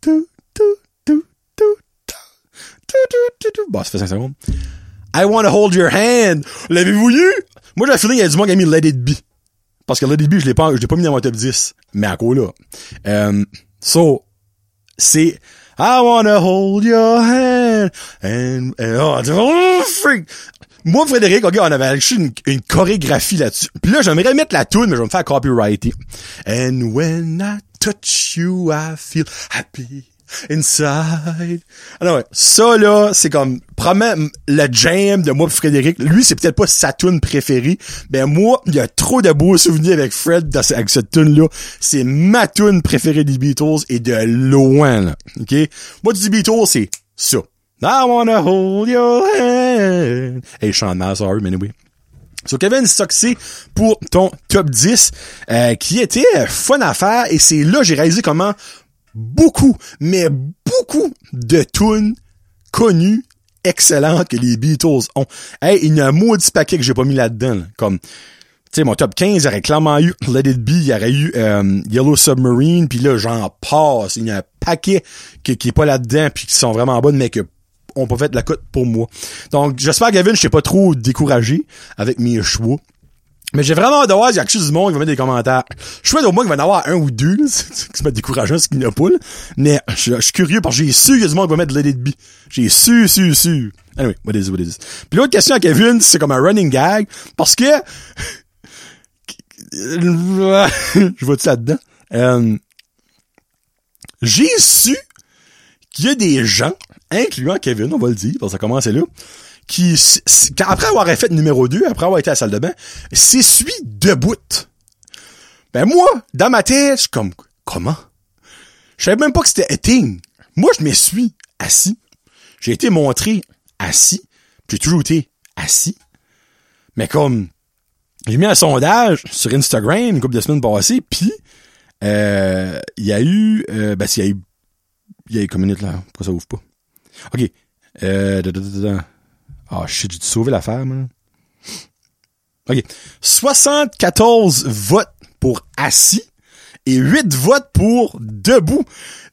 tout, tout, tout, tout, tout, tout, Bon, ça fait 5 secondes. I wanna hold your hand. L'avez-vous eu? Moi, j'ai feeling qu'il y a du monde qui a mis Let It Be. Parce que Let It Be, je l'ai pas, je l'ai pas mis dans mon top 10. Mais à quoi là? Um, so, c'est, I wanna hold your hand. And, oh, oh, freak. Moi, Frédéric, ok, on avait acheté une, une chorégraphie là-dessus. Puis là, j'aimerais mettre la tune, mais je vais me faire copyrighter. And when I touch you, I feel happy inside. Alors ouais, ça là, c'est comme probablement le jam de moi et Frédéric. Lui, c'est peut-être pas sa tune préférée. Ben moi, il y a trop de beaux souvenirs avec Fred avec cette tune là. C'est ma tune préférée des Beatles et de loin là. OK? Moi du Beatles, c'est ça. I wanna hold your hand. Hey, chante mal, sorry, mais anyway. So, Kevin Soxy pour ton top 10, euh, qui était fun à faire, et c'est là j'ai réalisé comment beaucoup, mais beaucoup de tunes connues, excellentes que les Beatles ont. Hey, il y a un maudit paquet que j'ai pas mis là-dedans, comme sais, mon top 15, il y aurait clairement eu Let It Be, il y aurait eu euh, Yellow Submarine, puis là, j'en passe. Il y a un paquet qui, qui est pas là-dedans, puis qui sont vraiment bonnes, mais que ont pas fait de la cote pour moi. Donc, j'espère, Gavin, je t'ai pas trop découragé avec mes choix. Mais j'ai vraiment hâte de voir, il y a chose du monde qui va mettre des commentaires. Je souhaite au moins qu'il va y en avoir un ou deux, qui se mettent décourageant, ce qu'il n'y a pas, là. Mais je, suis curieux parce que j'ai su qu'il y a du monde qui va mettre Let It Be. J'ai su, su, su. Anyway, what is it, what is it? Puis l'autre question à Kevin, c'est comme un running gag, parce que... je vois-tu là-dedans? Euh, j'ai su qu'il y a des gens, incluant Kevin, on va le dire, parce que ça commence là, qui, après avoir fait numéro 2, après avoir été à la salle de bain, s'essuie debout. Ben moi, dans ma tête, je suis comme, comment? Je savais même pas que c'était thing. Moi, je m'essuie assis. J'ai été montré assis. J'ai toujours été assis. Mais comme, j'ai mis un sondage sur Instagram une couple de semaines passées, puis euh, il y a eu, euh, ben, il y a eu, il y a eu combien minutes là? Pourquoi ça ouvre pas? OK. Euh, ah, oh, shit, j'ai sauvé l'affaire, man. OK. 74 votes pour assis et 8 votes pour debout.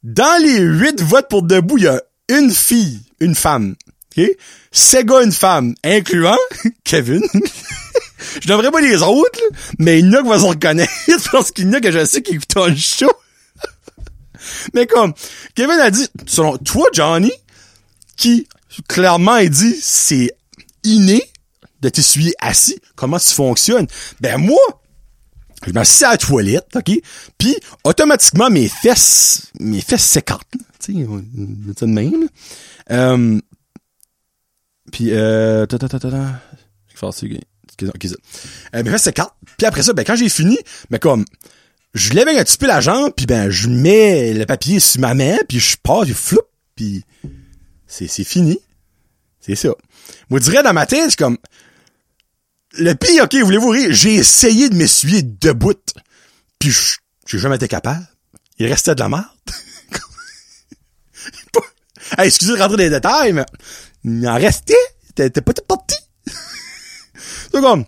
Dans les 8 votes pour debout, il y a une fille, une femme. OK? gars, une femme, incluant Kevin. je devrais pas les autres, mais il y en a qui vont se reconnaître parce qu'il y en a que je sais qui écoutent le show. mais comme, Kevin a dit, selon toi, Johnny, qui clairement, il dit, c'est inné de t'essuyer assis. Comment ça fonctionne? Ben, moi, je m'assieds à la toilette, OK? Puis, automatiquement, mes fesses, mes fesses s'écartent. Tu sais, de même. Euh, puis, euh, ta, ta, ta, ta, ta. Euh, mes fesses s'écartent. Puis après ça, ben, quand j'ai fini, ben, comme, je lève un petit peu la jambe, puis ben, je mets le papier sur ma main, puis je pars, je floupe, puis c'est, c'est fini. C'est ça. Moi, je dirais dans ma tête, comme, le pire, ok, voulez-vous rire? J'ai essayé de m'essuyer debout. Puis j'ai jamais été capable. Il restait de la merde. hey, excusez de rentrer dans les détails, mais il en restait. T'es pas tout parti. c'est comme,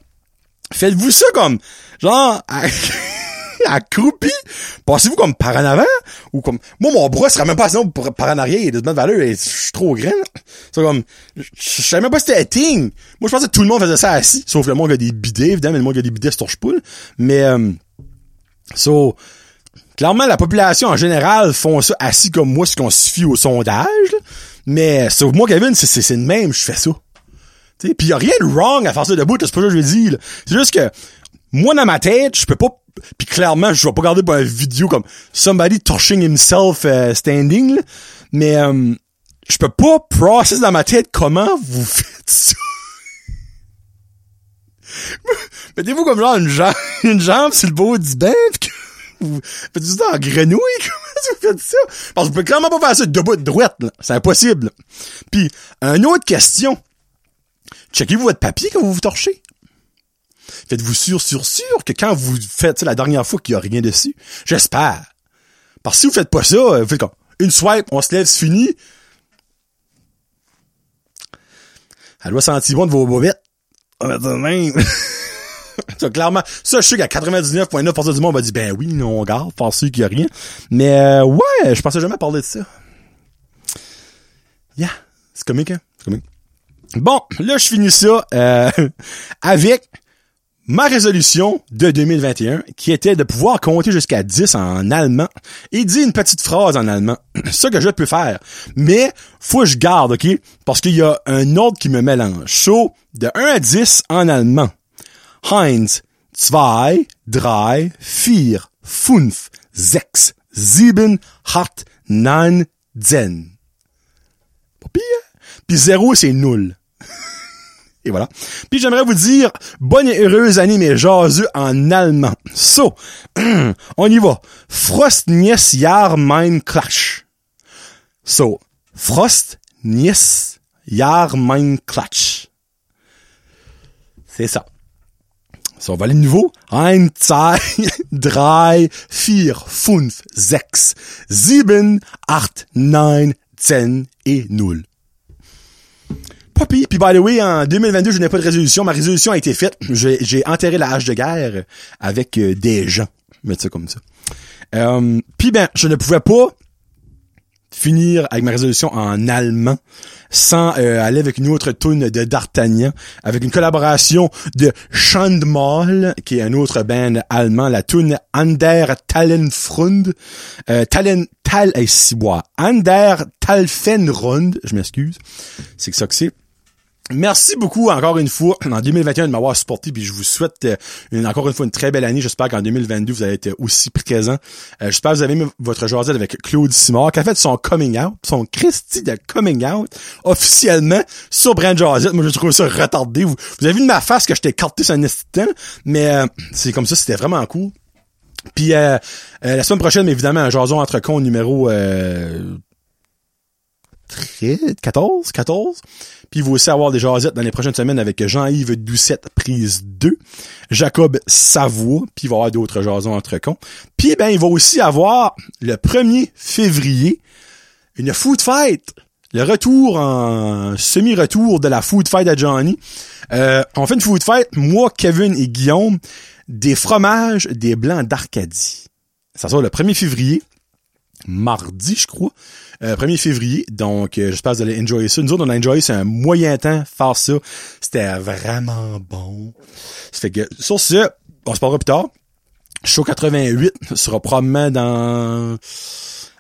faites-vous ça comme, genre, accroupi. Passez-vous comme par en avant? Ou comme moi mon bras serait même pas sinon par en arrière de bonne valeur et je suis trop grand. C'est comme je savais même pas c'était un thing. Moi je pensais que tout le monde faisait ça assis sauf le monde qui a des bidets évidemment mais le monde qui a des bidets se torche pas. Mais euh, so clairement la population en général font ça assis comme moi ce qu'on suffit au sondage. Mais sauf moi Kevin c'est le même je fais ça. Puis y a rien de wrong à faire ça debout, c'est pas ça que je veux dire. C'est juste que moi dans ma tête, je peux pas puis clairement, je vais pas regarder une vidéo comme somebody touching himself uh, standing, mais euh, je peux pas process dans ma tête comment vous faites ça. Mettez-vous comme genre une jambe, une jambe sur le beau du bain, pis vous faites ça en grenouille, comment vous faites ça? Parce que vous pouvez clairement pas faire ça debout de droite, C'est impossible. Puis, une autre question. Checkez-vous votre papier quand vous vous torchez? Faites-vous sûr, sûr, sûr que quand vous faites la dernière fois qu'il y a rien dessus? J'espère. Parce que si vous faites pas ça, euh, vous faites comme une swipe, on se lève, c'est fini. Elle doit sentir bon de vos bobettes. même. ça, clairement, ça, je sais qu'à 99.9% du monde va dire, ben oui, on garde, sûr qu'il y a rien. Mais, euh, ouais, je pensais jamais parler de ça. Yeah. C'est comique, hein? C'est comique. Bon, là, je finis ça, euh, avec ma résolution de 2021, qui était de pouvoir compter jusqu'à 10 en allemand, et dit une petite phrase en allemand. ça que je peux faire. Mais, faut que je garde, ok? Parce qu'il y a un autre qui me mélange. So, de 1 à 10 en allemand. Heinz, 2, 3, 4, 5, 6, 7, 8, 9, 10. Pas. Puis 0, c'est nul. Et voilà. Puis j'aimerais vous dire bonne et heureuse année mes jaseux en allemand. So, on y va. Frost nies Jahr mein Klatsch. So, Frost nies Jahr mein Klatsch. C'est ça. So, on va aller nouveau. 1, 2, 3, 4, 5, 6, 7, 8, 9, 10 et 0. Pas. Puis by the way, en 2022, je n'ai pas de résolution. Ma résolution a été faite. J'ai enterré la hache de guerre avec euh, des gens. Mettre ça comme ça. Euh, Puis ben, je ne pouvais pas finir avec ma résolution en allemand sans euh, aller avec une autre tune de D'Artagnan avec une collaboration de Schandmal qui est un autre band allemand la tune Ander Tallenfrund euh, Tallen Tal eh, si, bois. Ander Talfenrund je m'excuse c'est que ça que c'est Merci beaucoup encore une fois en 2021 de m'avoir supporté puis je vous souhaite euh, une, encore une fois une très belle année. J'espère qu'en 2022 vous allez être aussi présent. Euh, J'espère que vous avez aimé votre journée avec Claude Simard qui a fait son coming out, son Christy de coming out officiellement sur Brand Jazette. Moi je trouve ça retardé. Vous, vous avez vu de ma face que j'étais carté sur un instant, mais euh, c'est comme ça, c'était vraiment cool. Puis euh, euh, la semaine prochaine, évidemment, un jason entre cons numéro euh, 14, 14. Puis il va aussi avoir des jasettes dans les prochaines semaines avec Jean-Yves Doucette, prise 2, Jacob Savoie, puis il va y avoir d'autres jasons entre cons. Puis ben il va aussi avoir le 1er février une food fight. Le retour en semi-retour de la food fight à Johnny. Euh, on fait une food fight, moi, Kevin et Guillaume, des fromages des blancs d'Arcadie. Ça sort le 1er février, mardi, je crois. Euh, 1er février. Donc, euh, j'espère que vous allez enjoyer ça. Nous autres, on a enjoyé, c'est un moyen temps faire ça. C'était vraiment bon. Ça fait que, sur ce, on se parlera plus tard. Show 88 sera probablement dans...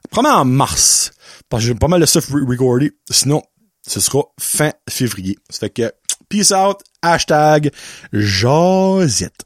Probablement en mars. Parce que j'ai pas mal de stuff re- recordé. Sinon, ce sera fin février. Ça fait que, peace out, hashtag, Josette.